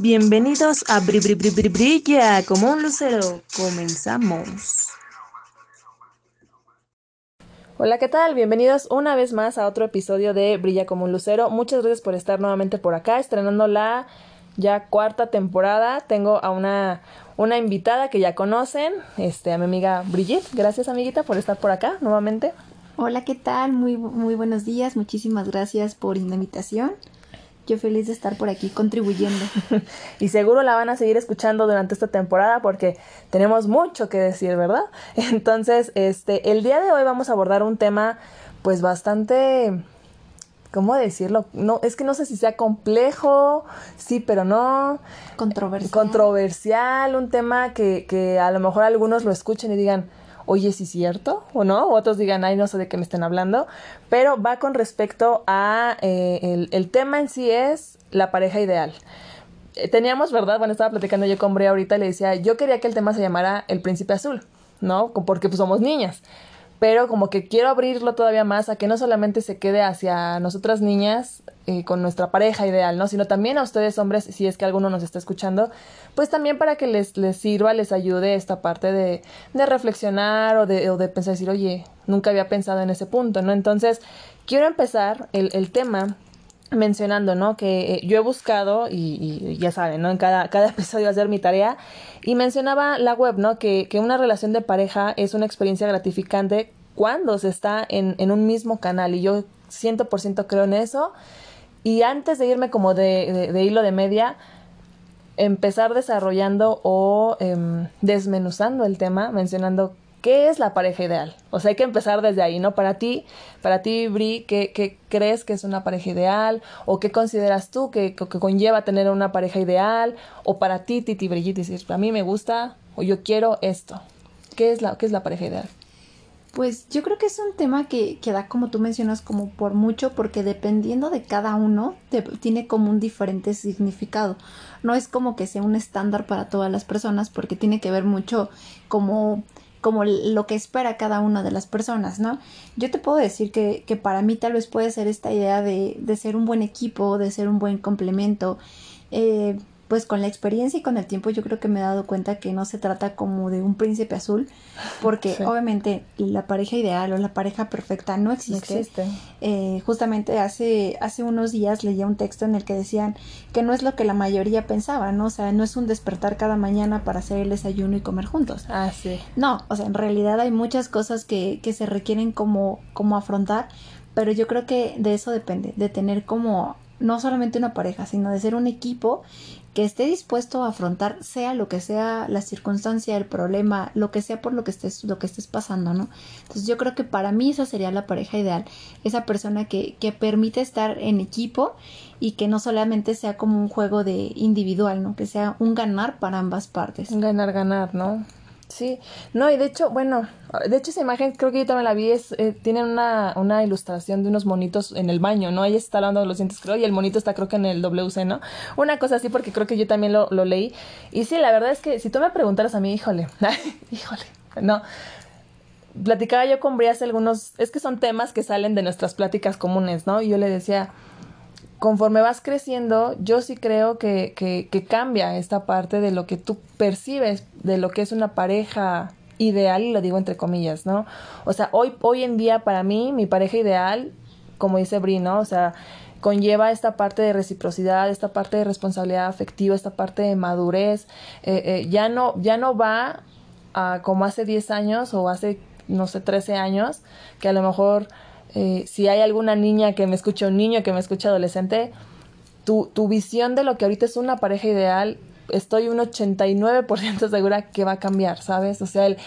Bienvenidos a Bri Bri Bri Bri Brilla como un lucero. Comenzamos. Hola, ¿qué tal? Bienvenidos una vez más a otro episodio de Brilla como un lucero. Muchas gracias por estar nuevamente por acá, estrenando la ya cuarta temporada. Tengo a una, una invitada que ya conocen, este, a mi amiga Brigitte. Gracias, amiguita, por estar por acá nuevamente. Hola, ¿qué tal? Muy, muy buenos días. Muchísimas gracias por la invitación. Yo feliz de estar por aquí contribuyendo. y seguro la van a seguir escuchando durante esta temporada porque tenemos mucho que decir, ¿verdad? Entonces, este, el día de hoy vamos a abordar un tema pues bastante ¿cómo decirlo? No, es que no sé si sea complejo, sí, pero no. Controversial. Controversial, un tema que, que a lo mejor algunos lo escuchen y digan, oye, ¿sí es cierto o no? O otros digan, ay, no sé de qué me estén hablando. Pero va con respecto a eh, el, el, tema en sí es la pareja ideal. Eh, teníamos, ¿verdad? Bueno, estaba platicando yo con Brea ahorita y le decía, yo quería que el tema se llamara El Príncipe Azul, ¿no? Porque pues somos niñas pero como que quiero abrirlo todavía más a que no solamente se quede hacia nosotras niñas eh, con nuestra pareja ideal, ¿no? Sino también a ustedes hombres, si es que alguno nos está escuchando, pues también para que les, les sirva, les ayude esta parte de, de reflexionar o de, o de pensar, decir, oye, nunca había pensado en ese punto, ¿no? Entonces, quiero empezar el, el tema mencionando, ¿no? Que eh, yo he buscado, y, ya saben, ¿no? En cada, cada episodio hacer mi tarea, y mencionaba la web, ¿no? Que, que una relación de pareja es una experiencia gratificante cuando se está en, en un mismo canal, y yo ciento por ciento creo en eso. Y antes de irme como de, de, de hilo de media, empezar desarrollando o eh, desmenuzando el tema, mencionando ¿Qué es la pareja ideal? O sea, hay que empezar desde ahí, ¿no? Para ti, para ti, Bri, ¿qué, crees que es una pareja ideal? ¿O qué consideras tú que, que, conlleva tener una pareja ideal? O para ti, Titi Brigitte, decir, a mí me gusta o yo quiero esto. ¿Qué es la, qué es la pareja ideal? Pues yo creo que es un tema que, que da, como tú mencionas, como por mucho, porque dependiendo de cada uno, tiene como un diferente significado. No es como que sea un estándar para todas las personas, porque tiene que ver mucho como como lo que espera cada una de las personas, ¿no? Yo te puedo decir que, que para mí tal vez puede ser esta idea de, de, ser un buen equipo, de ser un buen complemento, eh, pues con la experiencia y con el tiempo yo creo que me he dado cuenta que no se trata como de un príncipe azul, porque sí. obviamente la pareja ideal o la pareja perfecta no existe. No existe. Eh, justamente hace, hace unos días leía un texto en el que decían que no es lo que la mayoría pensaba, ¿no? O sea, no es un despertar cada mañana para hacer el desayuno y comer juntos. Ah, sí. No, o sea, en realidad hay muchas cosas que, que se requieren como, como afrontar, pero yo creo que de eso depende, de tener como no solamente una pareja, sino de ser un equipo que esté dispuesto a afrontar sea lo que sea la circunstancia, el problema, lo que sea por lo que estés, lo que estés pasando, ¿no? Entonces yo creo que para mí esa sería la pareja ideal, esa persona que, que permite estar en equipo y que no solamente sea como un juego de individual, ¿no? Que sea un ganar para ambas partes. Ganar, ganar, ¿no? Sí, no, y de hecho, bueno, de hecho esa imagen creo que yo también la vi, es, eh, tienen una, una ilustración de unos monitos en el baño, ¿no? Ella está lavando los dientes, creo, y el monito está creo que en el WC, ¿no? Una cosa así porque creo que yo también lo, lo leí. Y sí, la verdad es que si tú me preguntaras a mí, híjole, híjole, no. Platicaba yo con Bri hace algunos, es que son temas que salen de nuestras pláticas comunes, ¿no? Y yo le decía, conforme vas creciendo, yo sí creo que, cambia esta parte de lo que tú percibes de lo que es una pareja ideal, y lo digo entre comillas, ¿no? O sea, hoy, hoy en día para mí, mi pareja ideal, como dice Bri, ¿no? O sea, conlleva esta parte de reciprocidad, esta parte de responsabilidad afectiva, esta parte de madurez, eh, eh, ya, no, ya no va a como hace 10 años o hace, no sé, 13 años, que a lo mejor eh, si hay alguna niña que me escucha, un niño que me escucha adolescente, tu, tu visión de lo que ahorita es una pareja ideal, estoy un 89% segura que va a cambiar, ¿sabes? O sea, el,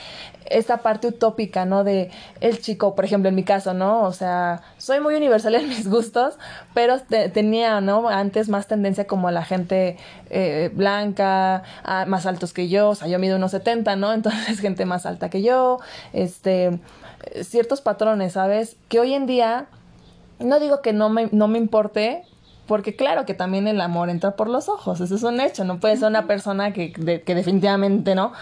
esta parte utópica, ¿no? De el chico, por ejemplo, en mi caso, ¿no? O sea, soy muy universal en mis gustos, pero te, tenía, ¿no? Antes más tendencia como a la gente eh, blanca, a, más altos que yo, o sea, yo mido unos 70, ¿no? Entonces, gente más alta que yo, este ciertos patrones, ¿sabes? Que hoy en día, no digo que no me, no me importe, porque claro que también el amor entra por los ojos, eso es un hecho, no puede ser una persona que, de, que definitivamente no,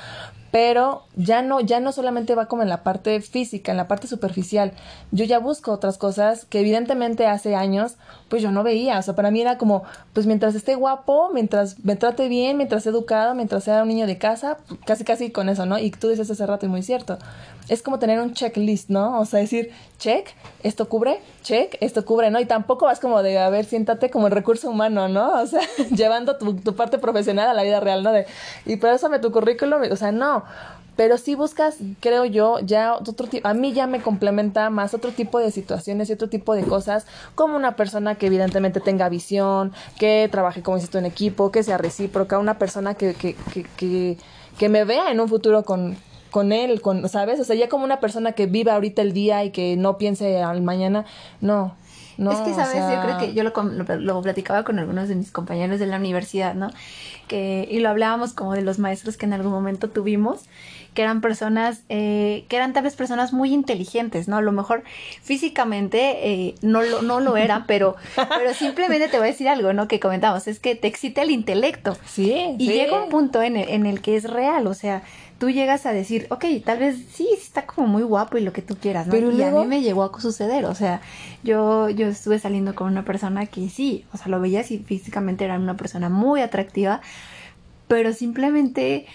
pero ya no, ya no solamente va como en la parte física, en la parte superficial. Yo ya busco otras cosas que evidentemente hace años, pues yo no veía. O sea, para mí era como, pues mientras esté guapo, mientras me trate bien, mientras sea educado, mientras sea un niño de casa, casi casi con eso, ¿no? Y tú dices hace rato y muy cierto. Es como tener un checklist, ¿no? O sea, decir, check, esto cubre, check, esto cubre, ¿no? Y tampoco vas como de, a ver, siéntate como el recurso humano, ¿no? O sea, llevando tu, tu parte profesional a la vida real, ¿no? De, y me tu currículum, o sea, no pero si buscas, creo yo, ya otro tipo, a mí ya me complementa más otro tipo de situaciones y otro tipo de cosas, como una persona que evidentemente tenga visión, que trabaje, como tú, en equipo, que sea recíproca, una persona que, que, que, que, me vea en un futuro con, con él, con, ¿sabes? O sea, ya como una persona que viva ahorita el día y que no piense al mañana, no. No, es que, ¿sabes? Yo creo que yo lo, lo, lo, platicaba con algunos de mis compañeros de la universidad, ¿no? Que, y lo hablábamos como de los maestros que en algún momento tuvimos que eran personas, eh, que eran tal vez personas muy inteligentes, ¿no? A lo mejor físicamente eh, no, lo, no lo eran, pero, pero simplemente te voy a decir algo, ¿no? Que comentamos, es que te excita el intelecto. Sí. Y llega un punto en el, en el que es real, o sea, tú llegas a decir, ok, tal vez sí, está como muy guapo y lo que tú quieras, ¿no? Pero y a mí me llegó a suceder, o sea, yo, yo estuve saliendo con una persona que sí, o sea, lo veía y físicamente era una persona muy atractiva, pero simplemente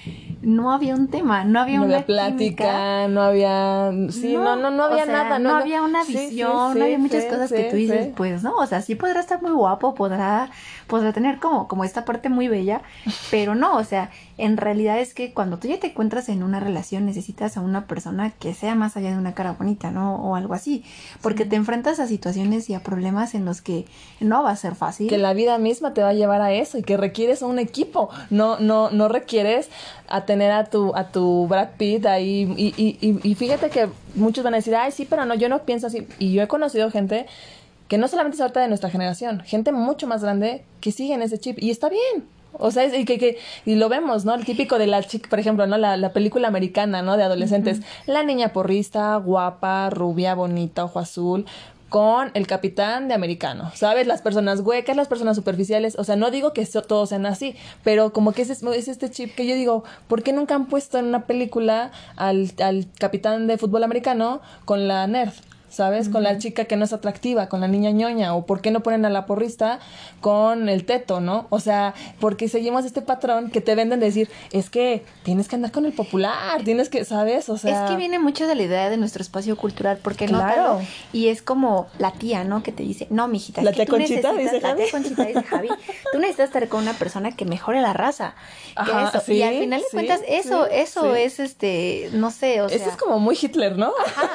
no había un tema, no había una plática, no había, sí, no, no, no, había nada, no, había una visión, no había muchas cosas que tú dices, pues no, o sea, sí podrá estar muy guapo, podrá, podrá tener como, como esta parte muy bella, pero no, o sea, en realidad es que cuando tú ya te encuentras en una relación necesitas a una persona que sea más allá de una cara bonita, ¿no? O algo así, porque te enfrentas a situaciones y a problemas en los que no va a ser fácil. Que la vida misma te va a llevar a eso y que requieres un equipo, no, no, no requieres a tener a tu, a tu Brad Pitt ahí y, y, y, fíjate que muchos van a decir, ay, sí, pero no, yo no pienso así. Y yo he conocido gente que no solamente es ahorita de nuestra generación, gente mucho más grande que sigue en ese chip y está bien. O sea, y, que, que, y lo vemos, ¿no? El típico de la chica, por ejemplo, ¿no? La, la película americana, ¿no? De adolescentes. La niña porrista, guapa, rubia, bonita, ojo azul, con el capitán de americano, ¿sabes? Las personas huecas, las personas superficiales, o sea, no digo que todos sean así, pero como que es, es este chip que yo digo, ¿por qué nunca han puesto en una película al, al capitán de fútbol americano con la nerd? ¿Sabes? Con la chica que no es atractiva, con la niña ñoña, o por qué no ponen a la porrista con el teto, ¿no? O sea, porque seguimos este patrón que te venden decir, es que tienes que andar con el popular, tienes que, ¿sabes? O sea... Es que viene mucho de la idea de nuestro espacio cultural, porque claro. y es como la tía, ¿no? Que te dice, no, mijita, la tía Conchita, dice La tía Conchita dice Javi, tú necesitas estar con una persona que mejore la raza. eso. y al final de cuentas, eso, eso es este, no sé, o sea... Eso es como muy Hitler, ¿no? Ajá,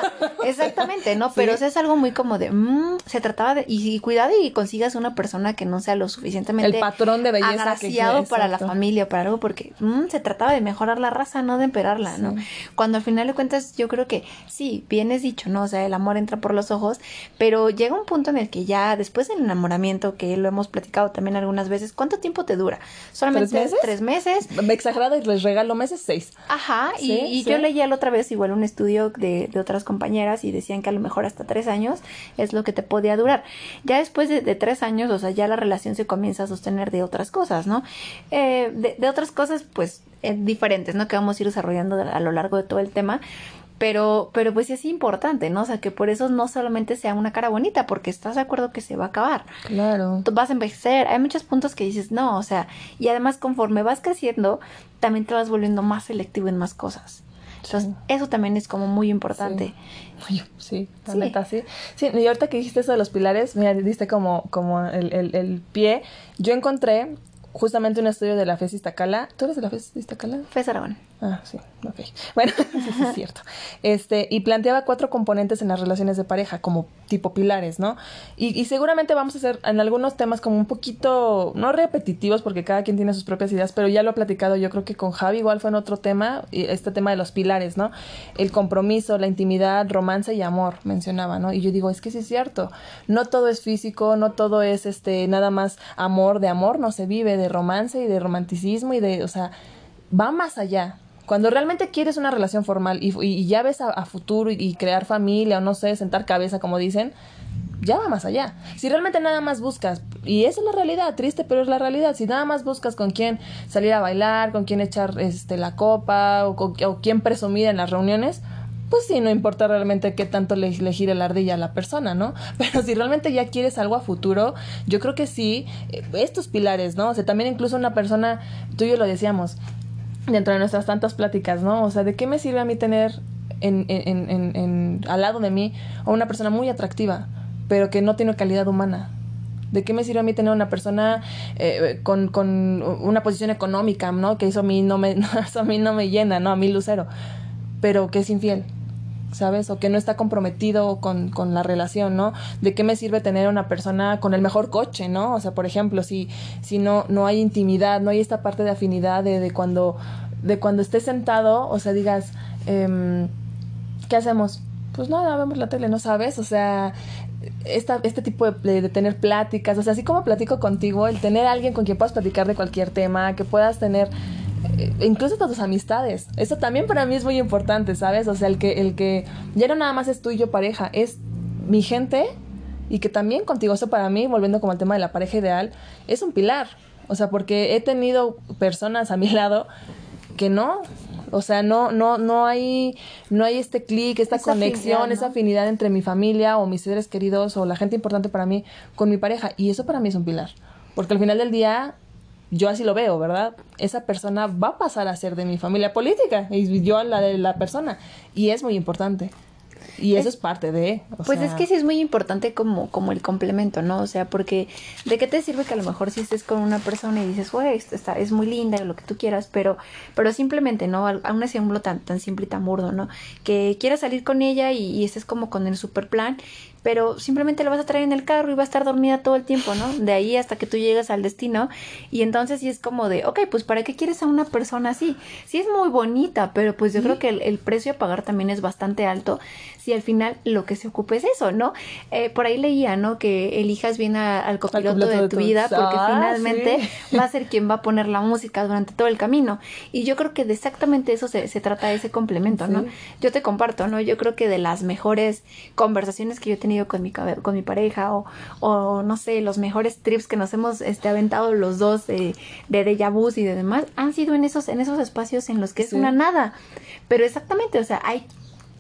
exactamente, ¿no? Pero es algo muy como de, mm, se trataba de, y, cuidado y consigas una persona que no sea lo suficientemente el patrón de belleza agraciado para la familia, para algo, porque mm, se trataba de mejorar la raza, no de emperarla, ¿no? Cuando al final de cuentas yo creo que sí, bien es dicho, ¿no? O sea, el amor entra por los ojos, pero llega un punto en el que ya después del enamoramiento, que lo hemos platicado también algunas veces, ¿cuánto tiempo te dura? Solamente tres meses. Tres meses. Exagerado y les regalo meses seis. Ajá, y, yo leía la otra vez igual un estudio de, de otras compañeras y decían que a lo mejor hasta tres años es lo que te podía durar. Ya después de, tres años, o sea, ya la relación se comienza a sostener de otras cosas, ¿no? Eh, de, otras cosas, pues, eh, diferentes, ¿no? Que vamos a ir desarrollando a lo largo de todo el tema pero, pero pues es importante, ¿no? O sea, que por eso no solamente sea una cara bonita, porque estás de acuerdo que se va a acabar. Claro. Tú vas a envejecer, hay muchos puntos que dices, no, o sea, y además conforme vas creciendo, también te vas volviendo más selectivo en más cosas. Entonces, eso también es como muy importante. Sí, la neta, sí. Sí, y ahorita que dijiste eso de los pilares, mira, diste como, como el, el, el pie. Yo encontré justamente un estudio de la FES Iztacala. ¿Tú eres de la FES Iztacala? FES Aragón. Ah, sí, ok. Bueno, sí, es cierto. Este, y planteaba cuatro componentes en las relaciones de pareja, como tipo pilares, ¿no? Y, y, seguramente vamos a hacer en algunos temas como un poquito, no repetitivos, porque cada quien tiene sus propias ideas, pero ya lo he platicado yo creo que con Javi igual fue en otro tema, este tema de los pilares, ¿no? El compromiso, la intimidad, romance y amor, mencionaba, ¿no? Y yo digo, es que sí es cierto, no todo es físico, no todo es este, nada más amor, de amor no se vive, de romance y de romanticismo y de, o sea, va más allá, Cuando realmente quieres una relación formal y, ya ves a, futuro y, crear familia o no sé, sentar cabeza como dicen, ya va más allá. Si realmente nada más buscas, y esa es la realidad, triste, pero es la realidad, si nada más buscas con quién salir a bailar, con quién echar este, la copa o, con, quién presumir en las reuniones, pues sí, no importa realmente qué tanto le, le gire la ardilla a la persona, ¿no? Pero si realmente ya quieres algo a futuro, yo creo que sí, eh, estos pilares, ¿no? O sea, también incluso una persona, tú y yo lo decíamos, dentro de nuestras tantas pláticas, ¿no? O sea, ¿de qué me sirve a mí tener en, en, en, en, al lado de mí a una persona muy atractiva, pero que no tiene calidad humana? ¿De qué me sirve a mí tener una persona eh, con, con una posición económica, ¿no? Que eso a mí no me, eso a mí no me llena, ¿no? A mí lucero, pero que es infiel. ¿Sabes? O que no está comprometido con, con, la relación, ¿no? ¿De qué me sirve tener una persona con el mejor coche, ¿no? O sea, por ejemplo, si, si no, no hay intimidad, no hay esta parte de afinidad de, de cuando, de cuando estés sentado, o sea, digas, eh, ¿qué hacemos? Pues nada, vemos la tele, ¿no sabes? O sea, esta, este tipo de, de, tener pláticas, o sea, así como platico contigo, el tener a alguien con quien puedas platicar de cualquier tema, que puedas tener eh, incluso tus amistades. Eso también para mí es muy importante, ¿sabes? O sea, el que, el que ya no nada más es tú y yo pareja, es mi gente y que también contigo, eso para mí, volviendo como al tema de la pareja ideal, es un pilar. O sea, porque he tenido personas a mi lado que no, o sea, no, no, no hay, no hay este clic, esta esa conexión, afinidad, ¿no? esa afinidad entre mi familia o mis seres queridos o la gente importante para mí con mi pareja. Y eso para mí es un pilar. Porque al final del día, yo así lo veo, ¿verdad? Esa persona va a pasar a ser de mi familia política y yo la de la persona. Y es muy importante. Y eso es, es parte de... pues sea... es que sí es muy importante como, como el complemento, ¿no? O sea, porque ¿de qué te sirve que a lo mejor si estés con una persona y dices, güey, esta es muy linda, lo que tú quieras, pero, pero simplemente, ¿no? Así un tan, tan simple y tan burdo, ¿no? Que quieras salir con ella y, y estés como con el super plan, pero simplemente lo vas a traer en el carro y va a estar dormida todo el tiempo, ¿no? De ahí hasta que tú llegas al destino y entonces sí es como de, ok, pues ¿para qué quieres a una persona así? Sí es muy bonita, pero pues yo ¿Sí? creo que el, el, precio a pagar también es bastante alto si al final lo que se ocupa es eso, ¿no? Eh, por ahí leía, ¿no? Que elijas bien a, al copiloto de, de tu vida porque ah, finalmente sí. va a ser quien va a poner la música durante todo el camino. Y yo creo que de exactamente eso se, se trata ese complemento, ¿no? Sí. Yo te comparto, ¿no? Yo creo que de las mejores conversaciones que yo he tenido con mi, con mi pareja o, o, no sé, los mejores trips que nos hemos este, aventado los dos de, de déjà vu y de demás han sido en esos, en esos espacios en los que es una nada. Pero exactamente, o sea, hay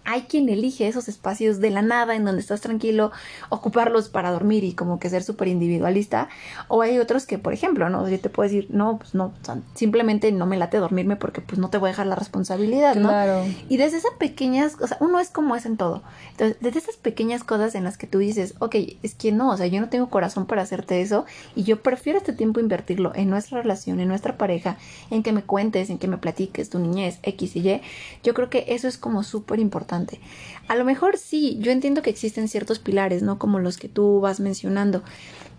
hay quien elige esos espacios de la nada en donde estás tranquilo, ocuparlos para dormir y como que ser súper individualista. O hay otros que, por ejemplo, ¿no? Yo te puedo decir, no, pues no, simplemente no me late dormirme porque pues no te voy a dejar la responsabilidad, ¿no? Claro. Y desde esas pequeñas, o sea, uno es como es en todo. Entonces, desde esas pequeñas cosas en las que tú dices, ok, es que no, o sea, yo no tengo corazón para hacerte eso y yo prefiero este tiempo invertirlo en nuestra relación, en nuestra pareja, en que me cuentes, en que me platiques tu niñez, X y Y. Yo creo que eso es como súper importante A lo mejor sí, yo entiendo que existen ciertos pilares, ¿no? Como los que tú vas mencionando,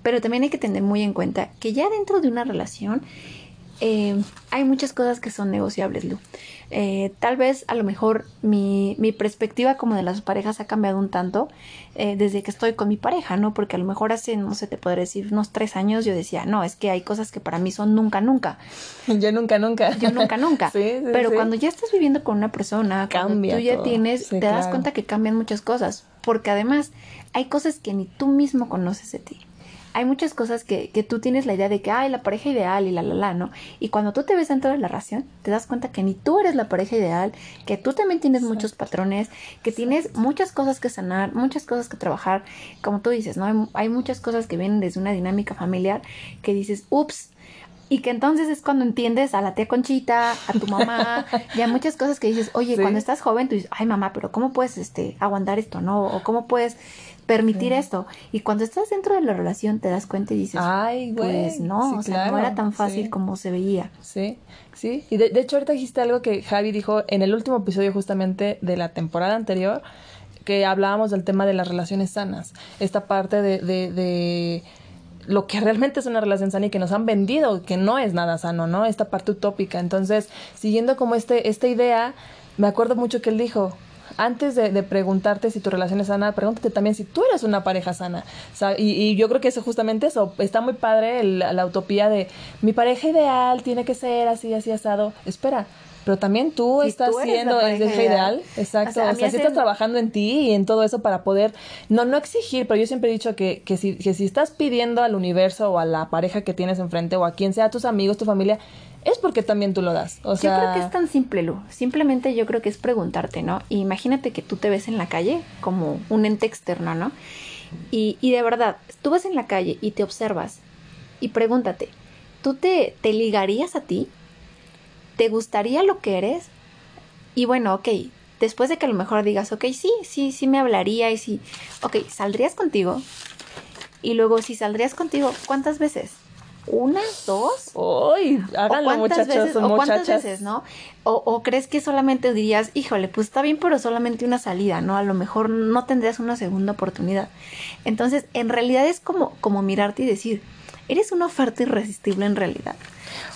pero también hay que tener muy en cuenta que ya dentro de una relación eh, hay muchas cosas que son negociables, Lu. Eh, tal vez a lo mejor mi, mi, perspectiva como de las parejas ha cambiado un tanto eh, desde que estoy con mi pareja, ¿no? Porque a lo mejor hace, no sé, te podría decir, unos tres años yo decía, no, es que hay cosas que para mí son nunca, nunca. Yo nunca, nunca. Yo nunca, nunca. sí, sí, Pero sí. cuando ya estás viviendo con una persona, Cambia tú ya todo. tienes, Sí, te das cuenta que cambian muchas cosas. Porque además hay cosas que ni tú mismo conoces de ti hay muchas cosas que, que, tú tienes la idea de que, ay, la pareja ideal y la, la, la, ¿no? Y cuando tú te ves dentro de la relación, te das cuenta que ni tú eres la pareja ideal, que tú también tienes Exacto. muchos patrones, que Exacto. tienes muchas cosas que sanar, muchas cosas que trabajar. Como tú dices, ¿no? Hay, hay muchas cosas que vienen desde una dinámica familiar que dices, ups, y que entonces es cuando entiendes a la tía Conchita, a tu mamá, y a muchas cosas que dices, oye, sí. cuando estás joven, tú dices, ay mamá, pero ¿cómo puedes este, aguantar esto, no? O cómo puedes permitir sí. esto. Y cuando estás dentro de la relación te das cuenta y dices, ay, güey. Pues no, sí, o sea, claro. no era tan fácil como se veía. Sí, sí. Y de, de, hecho ahorita dijiste algo que Javi dijo en el último episodio justamente de la temporada anterior, que hablábamos del tema de las relaciones sanas. Esta parte de, de, de lo que realmente es una relación sana y que nos han vendido, que no es nada sano, ¿no? Esta parte utópica. Entonces, siguiendo como este, esta idea, me acuerdo mucho que él dijo, antes de, de, preguntarte si tu relación es sana, pregúntate también si tú eres una pareja sana. O sea, y, y, yo creo que eso justamente eso. Está muy padre el, la utopía de mi pareja ideal tiene que ser así, así, asado. Espera, pero también tú Si estás tú siendo el ideal. ideal, exacto, O sea, a o mí sea, si estás trabajando en ti y en todo eso para poder, no, no exigir, pero yo siempre he dicho que, que, si, que si estás pidiendo al universo o a la pareja que tienes enfrente o a quien sea, tus amigos, tu familia, es porque también tú lo das, o sea... Yo creo que es tan simple, Lu. Simplemente yo creo que es preguntarte, ¿no? Imagínate que tú te ves en la calle como un ente externo, ¿no? Y, y de verdad, tú vas en la calle y te observas y pregúntate, ¿tú te, te ligarías a ti? ¿Te gustaría lo que eres? Y bueno, ok, después de que a lo mejor digas, ok, sí, sí, sí me hablaría y sí, ok, ¿saldrías contigo? Y luego, si saldrías contigo, ¿cuántas veces? ¿Una? ¿Dos? ¡Uy! Háganlo, ¿O cuántas muchachos veces, o muchachas. veces, ¿no? O, o crees que solamente dirías, híjole, pues está bien, pero solamente una salida, ¿no? A lo mejor no tendrías una segunda oportunidad. Entonces, en realidad es como, como mirarte y decir, eres una oferta irresistible en realidad.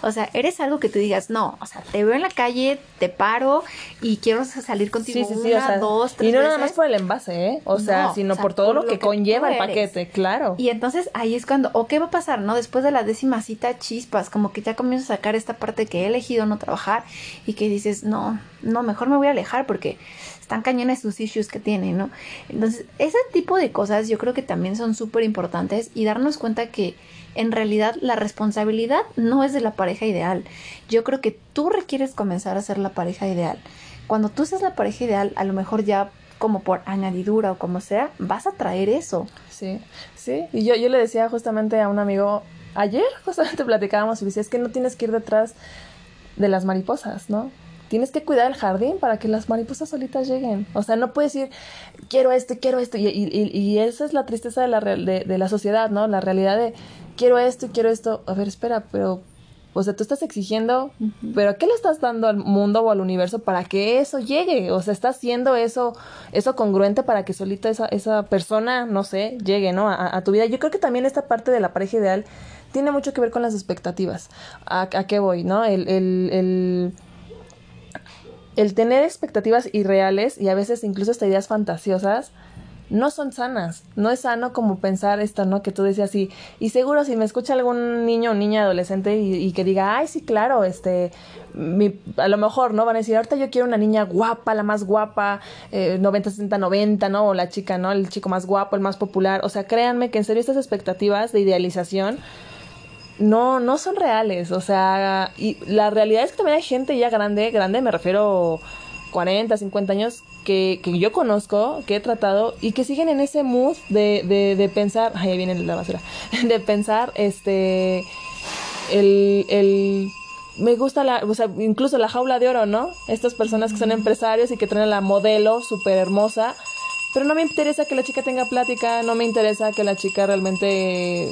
O sea, eres algo que tú digas, no, o sea, te veo en la calle, te paro y quiero salir contigo Sí, sí, sí, una, o sea, dos, tres y no nada más por el envase, ¿eh? O sea, No, sino o sea, por todo por lo lo que que conlleva el paquete, claro. Y entonces ahí es cuando, o qué va a pasar, ¿no? Después de la décima cita, chispas, como que ya comienzas a sacar esta parte que he elegido no trabajar y que dices, no, no, mejor me voy a alejar porque están cañones sus issues que tiene, ¿no? Entonces, ese tipo de cosas yo creo que también son súper importantes y darnos cuenta que en realidad la responsabilidad no es de la pareja ideal. Yo creo que tú requieres comenzar a ser la pareja ideal. Cuando tú seas la pareja ideal, a lo mejor ya como por añadidura o como sea, vas a traer eso. Sí, sí. Y yo, yo le decía justamente a un amigo, ayer justamente platicábamos y decía, es que no tienes que ir detrás de las mariposas, ¿no? Tienes que cuidar el jardín para que las mariposas solitas lleguen. O sea, no puedes ir, quiero esto, quiero esto. Y, esa es la tristeza de la, de, de la sociedad, ¿no? La realidad de, quiero esto quiero esto. A ver, espera, pero... O sea, tú estás exigiendo, pero ¿qué le estás dando al mundo o al universo para que eso llegue? O sea, estás haciendo eso, eso congruente para que solita esa, esa persona, no sé, llegue, ¿no? A, a tu vida. Yo creo que también esta parte de la pareja ideal tiene mucho que ver con las expectativas. ¿A, a qué voy, no? El, el, el, el tener expectativas irreales y a veces incluso hasta ideas fantasiosas no son sanas. No es sano como pensar esto, ¿no? Que tú decías así. Y seguro si me escucha algún niño o niña adolescente y, y que diga, ay, sí, claro, este, mi- a lo mejor, ¿no? Van a decir, ahorita yo quiero una niña guapa, la más guapa, eh, 90, 60, 90, ¿no? O la chica, ¿no? El chico más guapo, el más popular. O sea, créanme que en serio estas expectativas de idealización no, no son reales. O sea, y la realidad es que también hay gente ya grande, grande me refiero 40, 50 años, que, que yo conozco, que he tratado y que siguen en ese mood de, de, de pensar, ay, ahí viene la basura, de pensar, este, el, el, me gusta la, o sea, incluso la jaula de oro, ¿no? Estas personas que son empresarios y que traen la modelo súper hermosa, pero no me interesa que la chica tenga plática, no me interesa que la chica realmente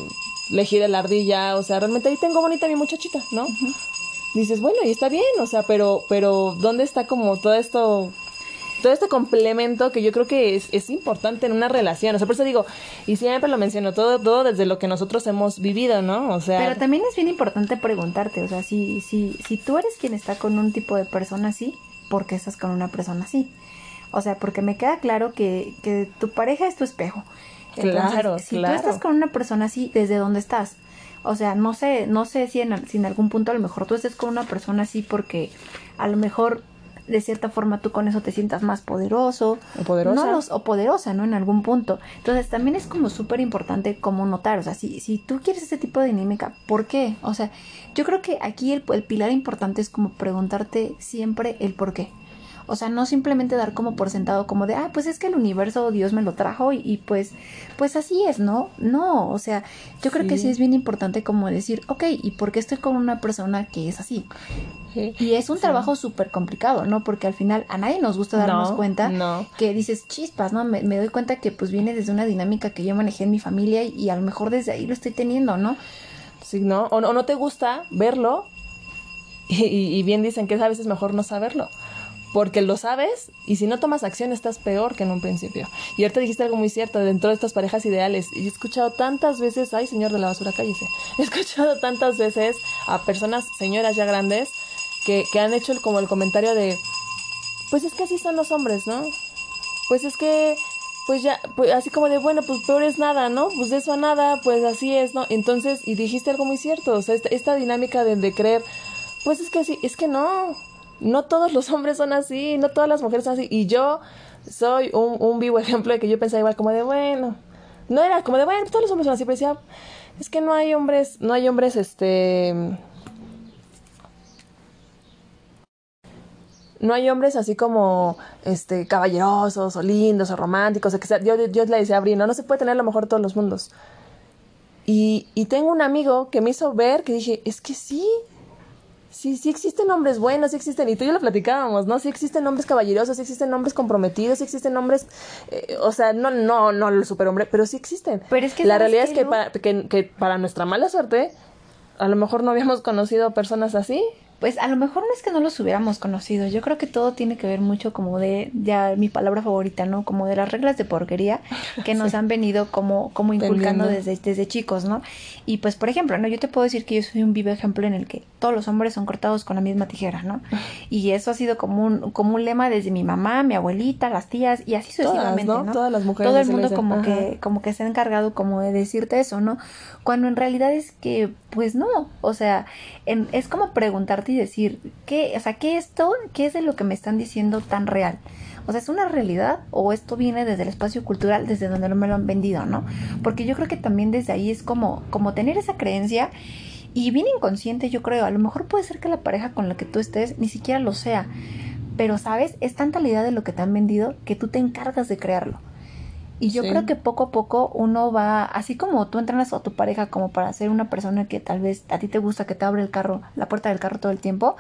le gire la ardilla, o sea, realmente ahí tengo bonita mi muchachita, ¿no? Dices, bueno, y está bien, o sea, pero, pero, ¿dónde está como todo esto, todo este complemento que yo creo que es, es importante en una relación? O sea, por eso digo, y siempre lo menciono, todo, todo desde lo que nosotros hemos vivido, ¿no? O sea, Pero también es bien importante preguntarte, o sea, si, si, si tú eres quien está con un tipo de persona así, ¿por qué estás con una persona así? O sea, porque me queda claro que, que tu pareja es tu espejo. Claro, si claro. tú estás con una persona así, ¿desde dónde estás? O sea, no sé, no sé si en, si en algún punto a lo mejor tú estés con una persona así porque a lo mejor de cierta forma tú con eso te sientas más poderoso. O poderosa. No los- o poderosa, ¿no? En algún punto. Entonces también es como súper importante como notar, o sea, si, si tú quieres ese tipo de dinámica, ¿por qué? O sea, yo creo que aquí el, el pilar importante es como preguntarte siempre el por qué. O sea, no simplemente dar como por sentado como de, ah, pues es que el universo Dios me lo trajo y, y pues, pues así es, ¿no? No, o sea, yo creo que Sí. es bien importante como decir, ok, ¿y por qué estoy con una persona que es así? Sí. Y es un Sí. trabajo súper complicado, ¿no? Porque al final a nadie nos gusta darnos No, cuenta no. que dices chispas, ¿no? Me, me doy cuenta que pues viene desde una dinámica que yo manejé en mi familia y, y a lo mejor desde ahí lo estoy teniendo, ¿no? Sí, ¿no? O, no- o no te gusta verlo y, y- y bien dicen que es a veces mejor no saberlo. Porque lo sabes y si no tomas acción estás peor que en un principio. Y ahorita dijiste algo muy cierto dentro de estas parejas ideales. Y he escuchado tantas veces, ay señor de la basura, cállese. He escuchado tantas veces a personas, señoras ya grandes, que, que han hecho como el comentario de, pues es que así son los hombres, ¿no? Pues es que, pues ya, pues así como de, bueno, pues peor es nada, ¿no? Pues de eso a nada, pues así es, ¿no? Entonces, y dijiste algo muy cierto, o sea, esta, esta dinámica de, de creer, pues es que así, es que no, no todos los hombres son así, no todas las mujeres son así. Y yo soy un, vivo ejemplo de que yo pensaba igual como de, bueno, no era como de, bueno, todos los hombres son así, pero decía, es que no hay hombres, no hay hombres, este... No hay hombres así como, este, caballerosos o lindos o románticos. O que sea, yo, yo le decía a Bri, no, no se puede tener lo mejor de todos los mundos. Y, y tengo un amigo que me hizo ver que dije, es que sí, sí, sí existen hombres buenos, sí existen, y tú y yo lo platicábamos, ¿no? Sí existen hombres caballerosos, sí existen hombres comprometidos, sí existen hombres, eh, o sea, no, no, no el superhombre, pero sí existen. Pero es que la ¿sabes realidad es que, para, que, que para nuestra mala suerte, a lo mejor no habíamos conocido personas así. Pues a lo mejor no es que no los hubiéramos conocido. Yo creo que todo tiene que ver mucho como de, ya mi palabra favorita, ¿no? Como de las reglas de porquería que nos han venido como, como inculcando desde, desde chicos, ¿no? Y pues, por ejemplo, ¿no? Yo te puedo decir que yo soy un vivo ejemplo en el que todos los hombres son cortados con la misma tijera, ¿no? Y eso ha sido como un, como un lema desde mi mamá, mi abuelita, las tías y así Todas, sucesivamente, ¿no? ¿no? Todas las mujeres Todo el mundo como Ajá. que, como que se ha encargado como de decirte eso, ¿no? Cuando en realidad es que, pues no, o sea, en- es como preguntarte y decir, ¿qué, o sea, qué esto, qué es de lo que me están diciendo tan real? O sea, ¿es una realidad o esto viene desde el espacio cultural, desde donde no me lo han vendido, ¿no? Porque yo creo que también desde ahí es como, como tener esa creencia y bien inconsciente, yo creo, a lo mejor puede ser que la pareja con la que tú estés ni siquiera lo sea, pero sabes, es tanta la idea de lo que te han vendido que tú te encargas de crearlo. Y yo Sí. creo que poco a poco uno va, así como tú entrenas a tu pareja como para ser una persona que tal vez a ti te gusta que te abre el carro, la puerta del carro todo el tiempo,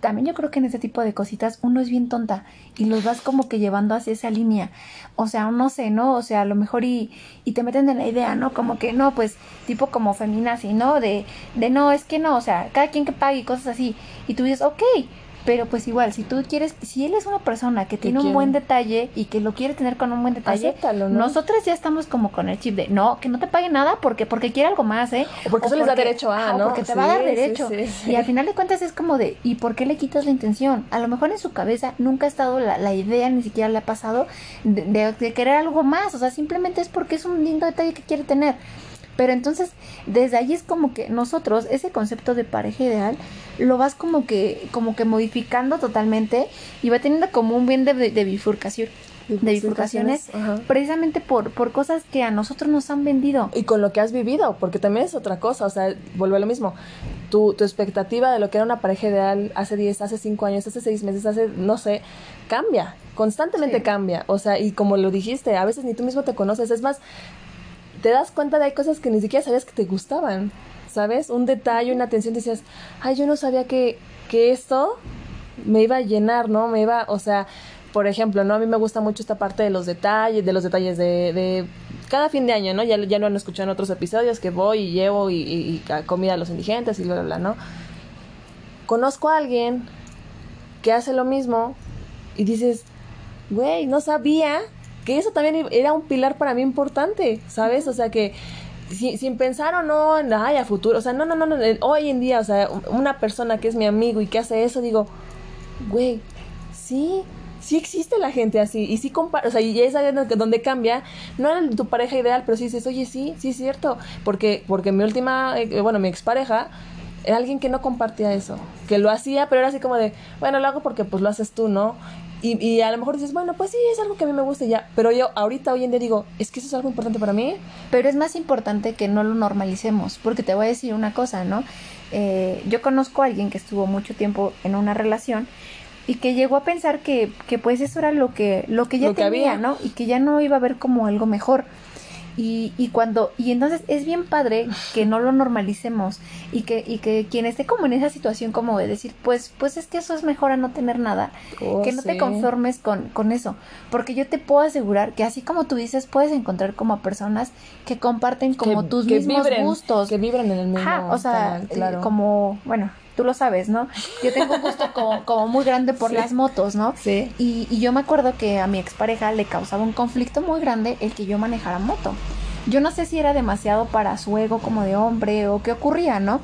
también yo creo que en ese tipo de cositas uno es bien tonta y los vas como que llevando hacia esa línea. O sea, no sé, ¿no? O sea, a lo mejor y, y te meten en la idea, ¿no? Como que no, pues tipo como feminazi, ¿no? De, de no, es que no, o sea, cada quien que pague y cosas así. Y tú dices, ok, pero pues igual, si tú quieres, si él es una persona que tiene un buen detalle y que lo quiere tener con un buen detalle, Acéptalo, ¿no? nosotros ya estamos como con el chip de no, que no te pague nada porque porque quiere algo más, ¿eh? O porque eso les da derecho a, o ¿no? Porque te va a dar derecho. sí, sí, sí. Y al final de cuentas es como de, ¿y por qué le quitas la intención? A lo mejor en su cabeza nunca ha estado la, la idea, ni siquiera le ha pasado de, de- de querer algo más. O sea, simplemente es porque es un lindo detalle que quiere tener. Pero entonces, desde ahí es como que nosotros, ese concepto de pareja ideal, lo vas como que, como que modificando totalmente y va teniendo como un bien de, de bifurcación, de bifurcaciones, Ajá. precisamente por, por cosas que a nosotros nos han vendido. Y con lo que has vivido, porque también es otra cosa, o sea, vuelve a lo mismo. Tu, tu expectativa de lo que era una pareja ideal hace 10, hace 5 años, hace 6 meses, hace, no sé, cambia, constantemente Sí. cambia. O sea, y como lo dijiste, a veces ni tú mismo te conoces, es más, te das cuenta de hay cosas que ni siquiera sabías que te gustaban, ¿sabes? Un detalle, una atención, decías, ay, yo no sabía que, que esto me iba a llenar, ¿no? Me iba, o sea, por ejemplo, ¿no? A mí me gusta mucho esta parte de los detalles, de los detalles de, de cada fin de año, ¿no? Ya, ya lo han escuchado en otros episodios que voy y llevo y, comida a los indigentes y bla, bla, bla, ¿no? Conozco a alguien que hace lo mismo y dices, güey, no sabía que eso también era un pilar para mí importante, ¿sabes? O sea que si- sin pensar o no en ay, a futuro, o sea, no, no, no, no, hoy en día, o sea, una persona que es mi amigo y que hace eso, digo, güey, sí, sí existe la gente así, y sí compara, o sea, y es ahí donde cambia, no era tu pareja ideal, pero sí dices, oye, sí, sí es cierto, porque, porque mi última, eh, bueno, mi expareja, era alguien que no compartía eso, que lo hacía, pero era así como de, bueno, lo hago porque pues lo haces tú, ¿no? Y, y a lo mejor dices, bueno, pues sí, es algo que a mí me gusta y ya, pero yo ahorita, hoy en día digo, es que eso es algo importante para mí, Pero es más importante que no lo normalicemos, porque te voy a decir una cosa, ¿no? Eh, yo conozco a alguien que estuvo mucho tiempo en una relación y que llegó a pensar que, que pues eso era lo que, lo que ya Lo que tenía, había. ¿no? Y que ya no iba a ver como algo mejor. Y, y cuando, y entonces es bien padre que no lo normalicemos y que, y que quien esté como en esa situación como de decir, pues, pues es que eso es mejor a no tener nada, Oh, que no te conformes con, con eso, porque yo te puedo asegurar que así como tú dices, puedes encontrar como a personas que comparten como Que- tus que mismos vibren, gustos. que vibran en el mismo Ajá, o sea, claro. como, bueno, tú lo sabes, ¿no? Yo tengo un gusto como, como muy grande por Sí. las motos, ¿no? Sí. Y, y yo me acuerdo que a mi expareja le causaba un conflicto muy grande el que yo manejara moto. Yo no sé si era demasiado para su ego como de hombre o qué ocurría, ¿no?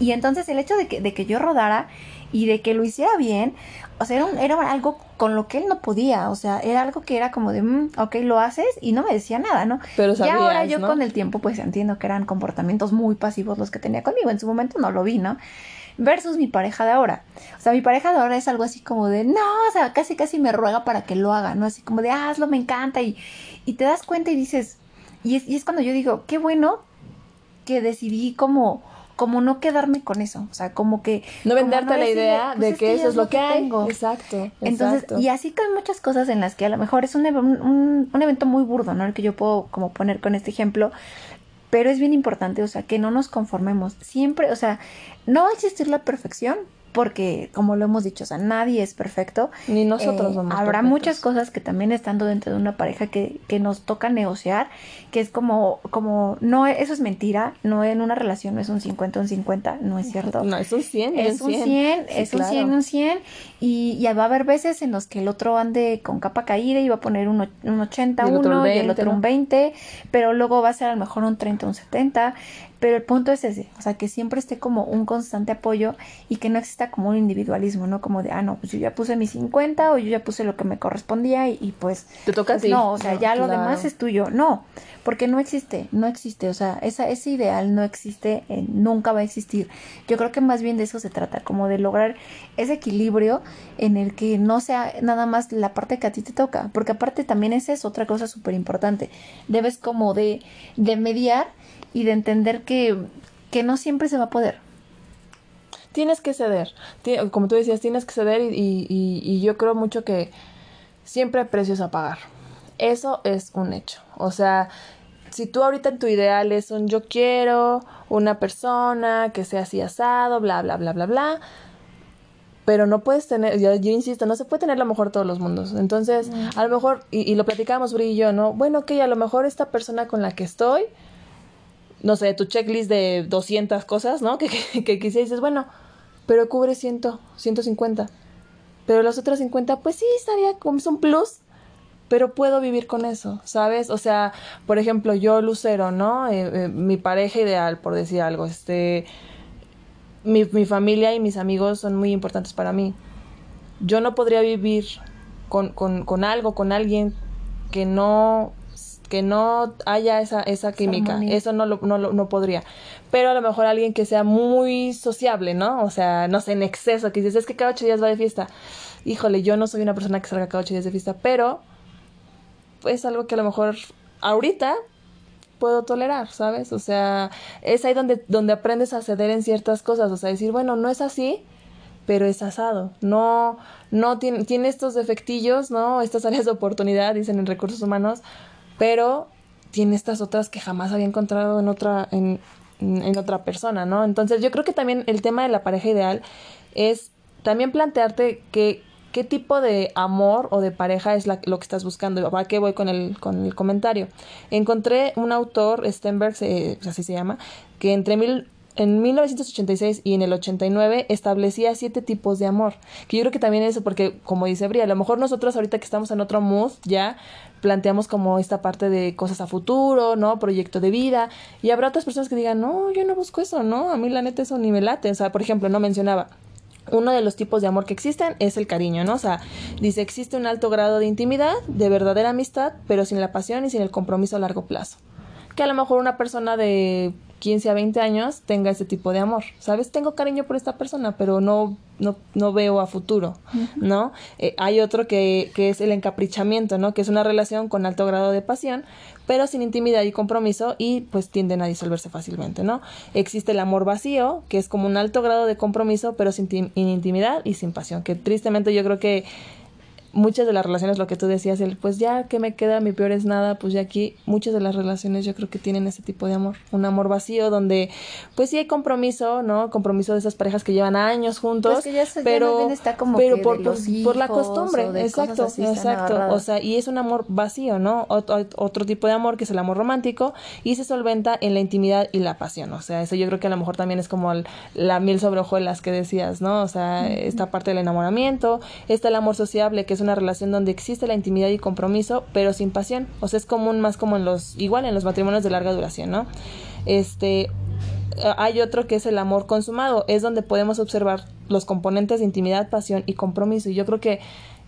Y entonces el hecho de que, de que yo rodara y de que lo hiciera bien, o sea, era, un- era algo con lo que él no podía, o sea, era algo que era como de, "Mm, ok, lo haces y no me decía nada, ¿no? Pero y ahora sabías, yo ¿no? con el tiempo pues entiendo que eran comportamientos muy pasivos los que tenía conmigo, en su momento no lo vi, ¿no? Versus mi pareja de ahora. O sea, mi pareja de ahora es algo así como de, no, o sea, casi casi me ruega para que lo haga, ¿no? Así como de, hazlo, me encanta. Y, y te das cuenta y dices, y es, y es cuando yo digo, qué bueno que decidí como como no quedarme con eso, o sea, como que... No venderte la decirle, idea pues de que eso es lo que hay. tengo. Exacto. Entonces, exacto. y así con muchas cosas en las que a lo mejor es un, un, un evento muy burdo, ¿no? El que yo puedo como poner con este ejemplo, pero es bien importante, o sea, que no nos conformemos. Siempre, o sea, no va a existir la perfección, porque como lo hemos dicho, o sea, nadie es perfecto. Ni nosotros Eh, somos Habrá perfectos. muchas cosas que también estando dentro de una pareja que, que nos toca negociar, que es como, como, no, eso es mentira, no en una relación no es un 50, un 50, no es cierto. No, es un 100. Es un 100, Sí, es un claro. 100, un 100, y, y va a haber veces en los que el otro ande con capa caída y va a poner un, un 80 Y el otro uno un y el 20, otro ¿no? un 20, pero luego va a ser a lo mejor un 30, un 70, pero el punto es ese, o sea, que siempre esté como un constante apoyo y que no exista como un individualismo, ¿no? Como de, ah, no, pues yo ya puse mi 50 o yo ya puse lo que me correspondía y, y pues... Te toca a pues ti. no, o sea, ya lo demás es tuyo, no, porque no existe, no existe, o sea, esa, ese ideal no existe, eh, nunca va a existir. Yo creo que más bien de eso se trata, como de lograr ese equilibrio en el que no sea nada más la parte que a ti te toca, porque aparte también esa es otra cosa súper importante, debes como de, de mediar y de entender que, que no siempre se va a poder. Tienes que ceder. Como tú decías, tienes que ceder y, y- y- y yo creo mucho que siempre hay precios a pagar. Eso es un hecho. O sea, si tú ahorita en tu ideal es un yo quiero una persona que sea así asado, bla, bla, bla, bla, bla, pero no puedes tener, yo, yo insisto, no se puede tener lo mejor todos los mundos. Entonces, a lo mejor, y, y lo platicábamos Bri y yo, ¿no? Bueno, ok, a lo mejor esta persona con la que estoy, no sé, tu checklist de 200 cosas, ¿no? Que, que, que quizás dices, bueno, pero cubre 100, 150. Pero las otras 50, pues sí, estaría como es un plus, pero puedo vivir con eso, ¿sabes? O sea, por ejemplo, yo, Lucero, ¿no? Eh, eh, mi pareja ideal, por decir algo, este... Mi, mi familia y mis amigos son muy importantes para mí. Yo no podría vivir con, con, con algo, con alguien que no que no haya esa, esa química. Eso no lo, no no podría. Pero a lo mejor alguien que sea muy sociable, ¿no? O sea, no sé, en exceso, que dices, es que cada ocho días va de fiesta. Híjole, yo no soy una persona que salga cada ocho días de fiesta, pero es algo que a lo mejor ahorita puedo tolerar, ¿sabes? O sea, es ahí donde, donde aprendes a ceder en ciertas cosas, o sea, decir, bueno, no es así, pero es asado. No, no tiene, tiene estos defectillos, ¿no? Estas áreas de oportunidad, dicen en recursos humanos, pero tiene estas otras que jamás había encontrado en otra, en, en otra persona, ¿no? Entonces yo creo que también el tema de la pareja ideal es también plantearte que qué tipo de amor o de pareja es lo que estás buscando. ¿Para qué voy con el, con el comentario? Encontré un autor, Stenberg, eh, así se llama, que entre mil, en 1986 y en el 89 establecía siete tipos de amor. Que yo creo que también eso, porque como dice Bria, a lo mejor nosotros ahorita que estamos en otro mood ya planteamos como esta parte de cosas a futuro, ¿no? Proyecto de vida. Y habrá otras personas que digan, no, yo no busco eso, ¿no? A mí la neta eso ni me late. O sea, por ejemplo, no mencionaba uno de los tipos de amor que existen es el cariño, ¿no? O sea, dice, existe un alto grado de intimidad, de verdadera amistad, pero sin la pasión y sin el compromiso a largo plazo. Que a lo mejor una persona de 15 a 20 años tenga ese tipo de amor, ¿sabes? Tengo cariño por esta persona, pero no, no, no veo a futuro, ¿no? Eh, hay otro que, que es el encaprichamiento, ¿no? Que es una relación con alto grado de pasión, pero sin intimidad y compromiso y pues tienden a disolverse fácilmente, ¿no? Existe el amor vacío, que es como un alto grado de compromiso, pero sin tim- intimidad y sin pasión, que tristemente yo creo que muchas de las relaciones, lo que tú decías, el pues ya que me queda, mi peor es nada, pues ya aquí muchas de las relaciones yo creo que tienen ese tipo de amor, un amor vacío donde pues sí hay compromiso, ¿no? Compromiso de esas parejas que llevan años juntos, Pues que ya se- ya pero bien está como pero por, la costumbre, exacto, exacto, o sea, y es un amor vacío, ¿no? Ot- ot- otro tipo de amor que es el amor romántico y se solventa en la intimidad y la pasión, o sea, eso yo creo que a lo mejor también es como el- la miel sobre hojuelas que decías, ¿no? O sea, esta parte del enamoramiento, está el amor sociable, que es una relación donde existe la intimidad y compromiso, pero sin pasión, o sea, es común más como en los, igual en los matrimonios de larga duración, ¿no? Este, eh, hay otro que es el amor consumado, es donde podemos observar los componentes de intimidad, pasión y compromiso. Y yo creo que,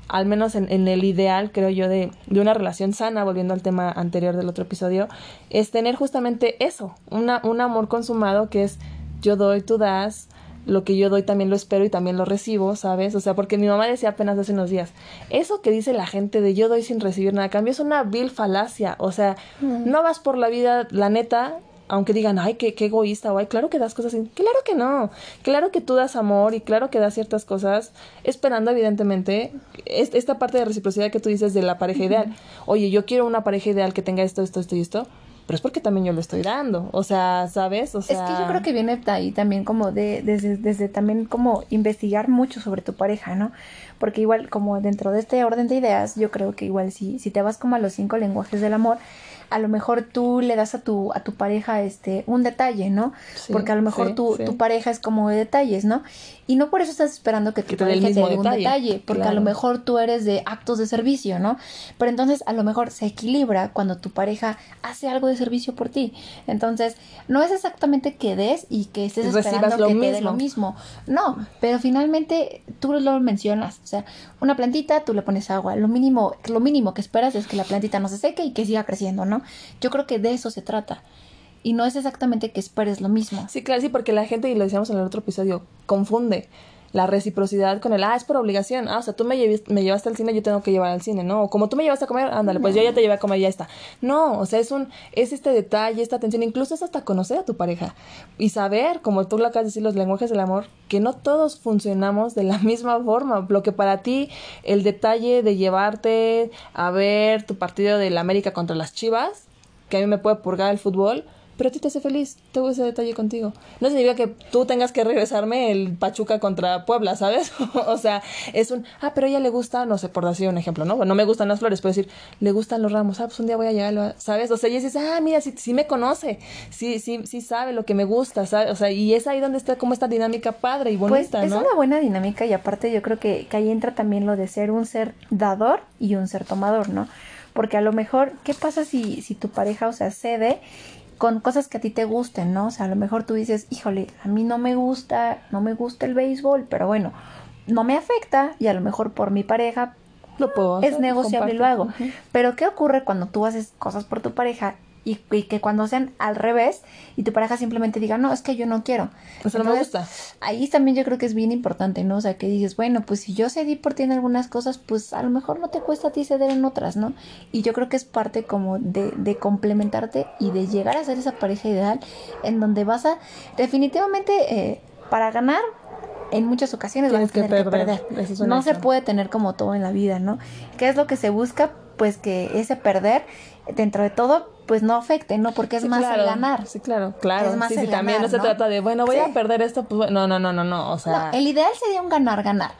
al menos en, el ideal, creo yo, de, de una relación sana, volviendo al tema anterior del otro episodio, es tener justamente eso, una, un amor consumado que es yo doy, tú das, lo que yo doy también lo espero y también lo recibo, ¿sabes? O sea, porque mi mamá decía apenas hace unos días, eso que dice la gente de yo doy sin recibir nada a cambio es una vil falacia, o sea, no vas por la vida, la neta, aunque digan, ay, qué, qué egoísta, o ay, claro que das cosas así. Claro que no. Claro que tú das amor y claro que das ciertas cosas, esperando, evidentemente, esta parte de reciprocidad que tú dices de la pareja ideal. Oye, yo quiero una pareja ideal que tenga esto, esto, esto y esto pero es porque también yo lo estoy dando, o sea, ¿sabes? O sea... Es que yo creo que viene ahí también como de, desde, desde también como investigar mucho sobre tu pareja, ¿no? Porque igual como dentro de este orden de ideas, yo creo que igual si, si te vas como a los cinco lenguajes del amor, a lo mejor tú le das a tu, a tu pareja este, un detalle, ¿no? Porque a lo mejor tu, tu pareja es como de detalles, ¿no? Y no por eso estás esperando que tu pareja te dé un detalle, porque a lo mejor tú eres de actos de servicio, ¿no? Pero entonces a lo mejor se equilibra cuando tu pareja hace algo de servicio por ti. Entonces, no es exactamente que des y que estés esperando que te dé lo mismo. No, pero finalmente tú lo mencionas, o sea, una plantita, tú le pones agua, lo mínimo, lo mínimo que esperas es que la plantita no se seque y que siga creciendo, ¿no? Yo creo que de eso se trata. Y no es exactamente que esperes lo mismo. Sí, claro, sí, porque la gente, y lo decíamos en el otro episodio, confunde la reciprocidad con el, ah, es por obligación. Ah, o sea, tú me, me llevaste al cine, yo tengo que llevar al cine, ¿no? O como tú me llevaste a comer, ándale, pues yo ya te llevé a comer, ya está. No, o sea, es un, es este detalle, esta atención, incluso es hasta conocer a tu pareja y saber, como tú lo acabas de decir, los lenguajes del amor, que no todos funcionamos de la misma forma. Lo que para ti, el detalle de llevarte a ver tu partido de la América contra las Chivas, que a mí me puede purgar el fútbol, pero a ti te hace feliz, tengo ese detalle contigo. No significa que tú tengas que regresarme el Pachuca contra Puebla, ¿sabes? o sea, es un, ah, pero a ella le gusta, no sé, por decir un ejemplo, ¿no? no me gustan las flores, puedo decir, le gustan los ramos, ah, pues un día voy a llegar, ¿sabes? O sea, ella dice, ah, mira, sí, sí me conoce, sí, sí, sí sabe lo que me gusta, ¿sabes? O sea, y es ahí donde está como esta dinámica padre y bonita, pues, Es una buena dinámica y aparte yo creo que, que ahí entra también lo de ser un ser dador y un ser tomador, ¿no? Porque a lo mejor, ¿qué pasa si, si tu pareja, o sea, cede con cosas que a ti te gusten, ¿no? O sea, a lo mejor tú dices, híjole, a mí no me gusta, no me gusta el béisbol, pero bueno, no me afecta y a lo mejor por mi pareja lo puedo es negociable y lo hago. Pero ¿qué ocurre cuando tú haces cosas por tu pareja y, que cuando sean al revés y tu pareja simplemente diga, no, es que yo no quiero. Eso no me gusta. Ahí también yo creo que es bien importante, ¿no? O sea, que dices, bueno, pues si yo cedí por ti en algunas cosas, pues a lo mejor no te cuesta a ti ceder en otras, ¿no? Y yo creo que es parte como de, de complementarte y de llegar a ser esa pareja ideal en donde vas a definitivamente eh, para ganar en muchas ocasiones vas a tener que perder. no se puede tener como todo en la vida, ¿no? ¿Qué es lo que se busca? Pues que ese perder, dentro de todo, pues no afecte, ¿no? Porque es más el ganar. Sí, claro, claro. Es más sí, también no se trata de, bueno, voy a perder esto, pues no, no, no, no, no, o sea. el ideal sería un ganar-ganar.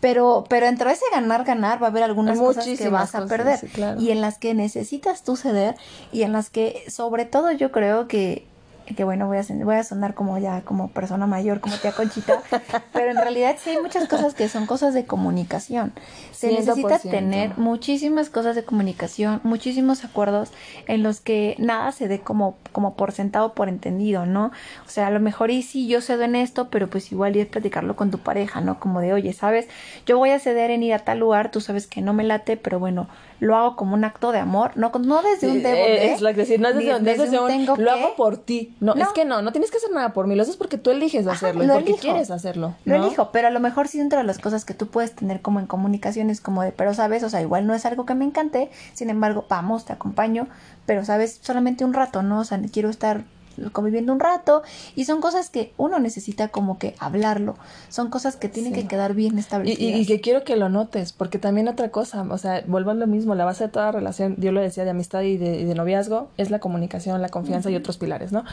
Pero, pero entre ese ganar-ganar va a haber algunas cosas que vas a perder. Y en las que necesitas tú ceder y en las que, sobre todo, yo creo que que bueno, voy a, voy a sonar como ya como persona mayor, como tía Conchita, pero en realidad sí hay muchas cosas que son cosas de comunicación. Se necesita tener muchísimas cosas de comunicación, muchísimos acuerdos en los que nada se dé como, como por sentado, por entendido, ¿no? O sea, a lo mejor y sí, yo cedo en esto, pero pues igual y es platicarlo con tu pareja, ¿no? Como de, oye, ¿sabes? Yo voy a ceder en ir a tal lugar, tú sabes que no me late, pero bueno, lo hago como un acto de amor, no, no desde un debo eh, Es lo que decir, no desde, un, lo hago por ti. No, es que no, no tienes que hacer nada por mí, lo haces porque tú eliges hacerlo y porque quieres hacerlo. Lo elijo, pero a lo mejor sí dentro de las cosas que tú puedes tener como en comunicaciones como de, pero sabes, o sea, igual no es algo que me encante, sin embargo, vamos, te acompaño, pero sabes, solamente un rato, ¿no? O sea, quiero estar conviviendo un rato y son cosas que uno necesita como que hablarlo, son cosas que tienen que quedar bien establecidas. Y, que quiero que lo notes, porque también otra cosa, o sea, vuelvo a lo mismo, la base de toda relación, yo lo decía, de amistad y de, noviazgo, es la comunicación, la confianza y otros pilares, ¿no?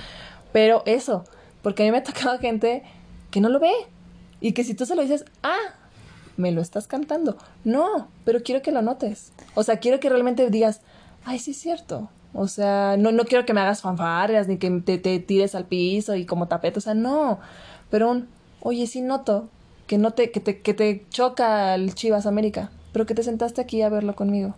Pero eso, porque a mí me ha tocado gente que no lo ve y que si tú se lo dices, ah, me lo estás cantando. No, pero quiero que lo notes. O sea, quiero que realmente digas, ay, sí es cierto. O sea, no, no quiero que me hagas fanfarrias ni que te, te tires al piso y como tapete. O sea, no. Pero un, oye, sí noto que, no te, que, te, que te choca el Chivas América, pero que te sentaste aquí a verlo conmigo.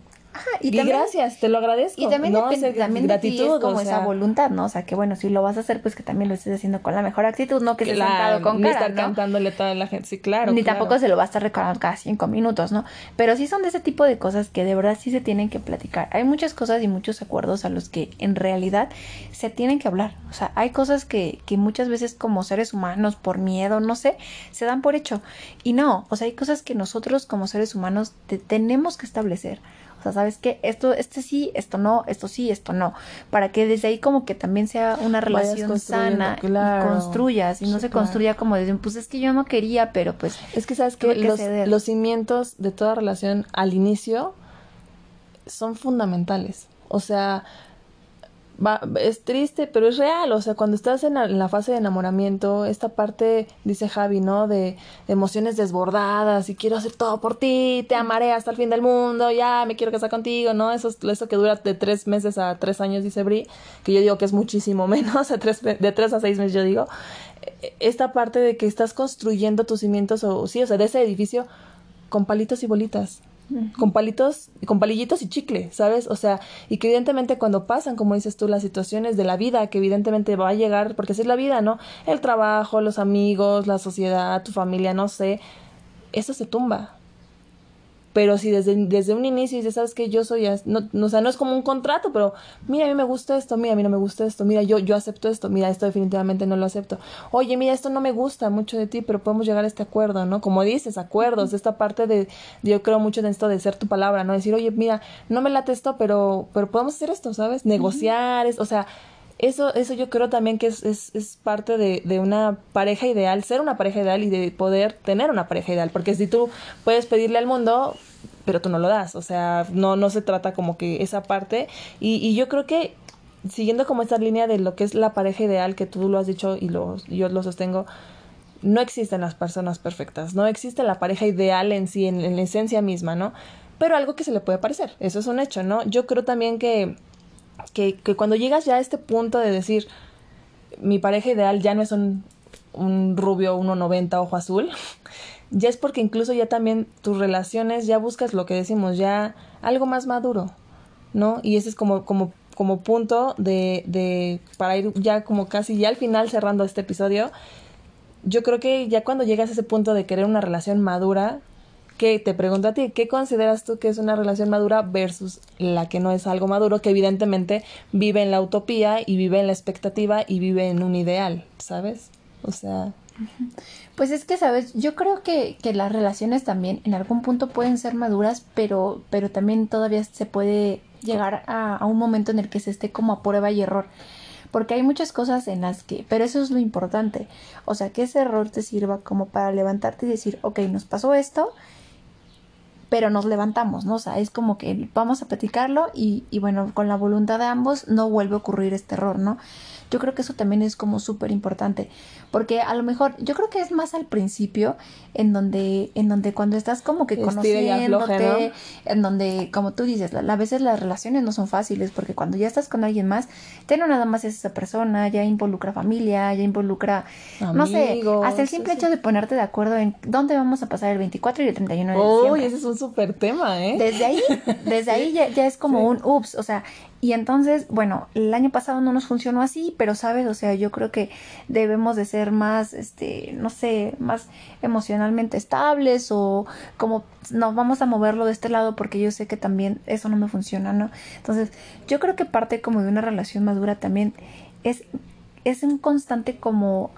Y, y gracias, te lo agradezco. Y también no depende, también gratitud, de ti es como o esa sea, voluntad, ¿no? O sea, que bueno, si lo vas a hacer, pues que también lo estés haciendo con la mejor actitud, no que estés claro, sentado con ni cara, estar ¿no? cantándole a toda la gente, sí, claro. Ni claro. tampoco se lo va a estar recordando cada cinco minutos, ¿no? Pero sí son de ese tipo de cosas que de verdad sí se tienen que platicar. Hay muchas cosas y muchos acuerdos a los que en realidad se tienen que hablar. O sea, hay cosas que, que muchas veces como seres humanos, por miedo, no sé, se dan por hecho. Y no, o sea, hay cosas que nosotros como seres humanos te- tenemos que establecer. O sea, ¿sabes qué? Esto, este sí, esto no, esto sí, esto no. Para que desde ahí como que también sea una relación sana claro. y construyas y no Sí, se claro. construya como desde pues es que yo no quería, pero pues Es que sabes que que los, ceder. los cimientos de toda relación al inicio son fundamentales. O sea, va- es triste, pero es real. O sea, cuando estás en la, en la fase de enamoramiento, esta parte, dice Javi, ¿no? De, emociones desbordadas y quiero hacer todo por ti, te amaré hasta el fin del mundo, ya me quiero casar contigo, ¿no? Eso, es- eso que dura de tres meses a tres años, dice Bri, que yo digo que es muchísimo menos, de tres, a seis meses yo digo. Eh, Esta parte de que estás construyendo tus cimientos, o sí, o sea, de ese edificio con palitos y bolitas con palitos, con palillitos y chicle, ¿sabes? O sea, y que evidentemente cuando pasan, como dices tú, las situaciones de la vida, que evidentemente va a llegar, porque así es la vida, ¿no? El trabajo, los amigos, la sociedad, tu familia, no sé, eso se tumba. Pero si desde, desde un inicio dices, ¿sabes qué? Yo soy, no, no, o sea, no es como un contrato, pero mira, a mí me gusta esto, mira, a mí no me gusta esto, mira, yo, yo acepto esto, mira, esto definitivamente no lo acepto. Oye, mira, esto no me gusta mucho de ti, pero podemos llegar a este acuerdo, ¿no? Como dices, acuerdos, esta parte de, de- yo creo mucho en esto de ser tu palabra, ¿no? Decir, oye, mira, no me late esto, pero, pero podemos hacer esto, ¿sabes? Negociar, es, o sea, eso, eso yo creo también que es, es, es parte de, de una pareja ideal, ser una pareja ideal y de poder tener una pareja ideal. Porque si tú puedes pedirle al mundo, pero tú no lo das. O sea, no, no se trata como que esa parte. Y, y yo creo que siguiendo como esta línea de lo que es la pareja ideal, que tú lo has dicho y lo, yo lo sostengo, no existen las personas perfectas, no existe la pareja ideal en sí, en, en la esencia misma, ¿no? Pero algo que se le puede parecer, eso es un hecho, ¿no? Yo creo también que, que, que cuando llegas ya a este punto de decir, mi pareja ideal ya no es un, un rubio 1,90 ojo azul, ya es porque incluso ya también tus relaciones, ya buscas lo que decimos, ya algo más maduro, ¿no? Y ese es como, como, como punto de, de, para ir ya como casi ya al final cerrando este episodio, yo creo que ya cuando llegas a ese punto de querer una relación madura, que te pregunto a ti, ¿qué consideras tú que es una relación madura versus la que no es algo maduro, que evidentemente vive en la utopía y vive en la expectativa y vive en un ideal, ¿sabes? O sea, Pues es que, ¿sabes? Yo creo que, que las relaciones también en algún punto pueden ser maduras, pero, pero también todavía se puede llegar a, a un momento en el que se esté como a prueba y error. Porque hay muchas cosas en las que, pero eso es lo importante. O sea, que ese error te sirva como para levantarte y decir, ok, nos pasó esto, pero nos levantamos, ¿no? O sea, es como que vamos a platicarlo y, y bueno, con la voluntad de ambos no vuelve a ocurrir este error, ¿no? Yo creo que eso también es como súper importante, porque a lo mejor, yo creo que es más al principio, en donde, en donde cuando estás como que afloje, conociéndote, en donde, como tú dices, la- a veces las relaciones no son fáciles, porque cuando ya estás con alguien más, ya no nada más es esa persona, ya involucra familia, ya involucra, no sé, hasta el simple sí. hecho de ponerte de acuerdo en dónde vamos a pasar el 24 y el 31 de uy, diciembre. ese es un súper tema, ¿eh? Desde ahí, desde ahí ya, ya es como Sí. un ups, o sea, y entonces, bueno, el año pasado no nos funcionó así, pero sabes, o sea, yo creo que debemos de ser más, este, no sé, más emocionalmente estables o como nos vamos a moverlo de este lado porque yo sé que también eso no me funciona, ¿no? Entonces, yo creo que parte como de una relación madura también es, es un constante como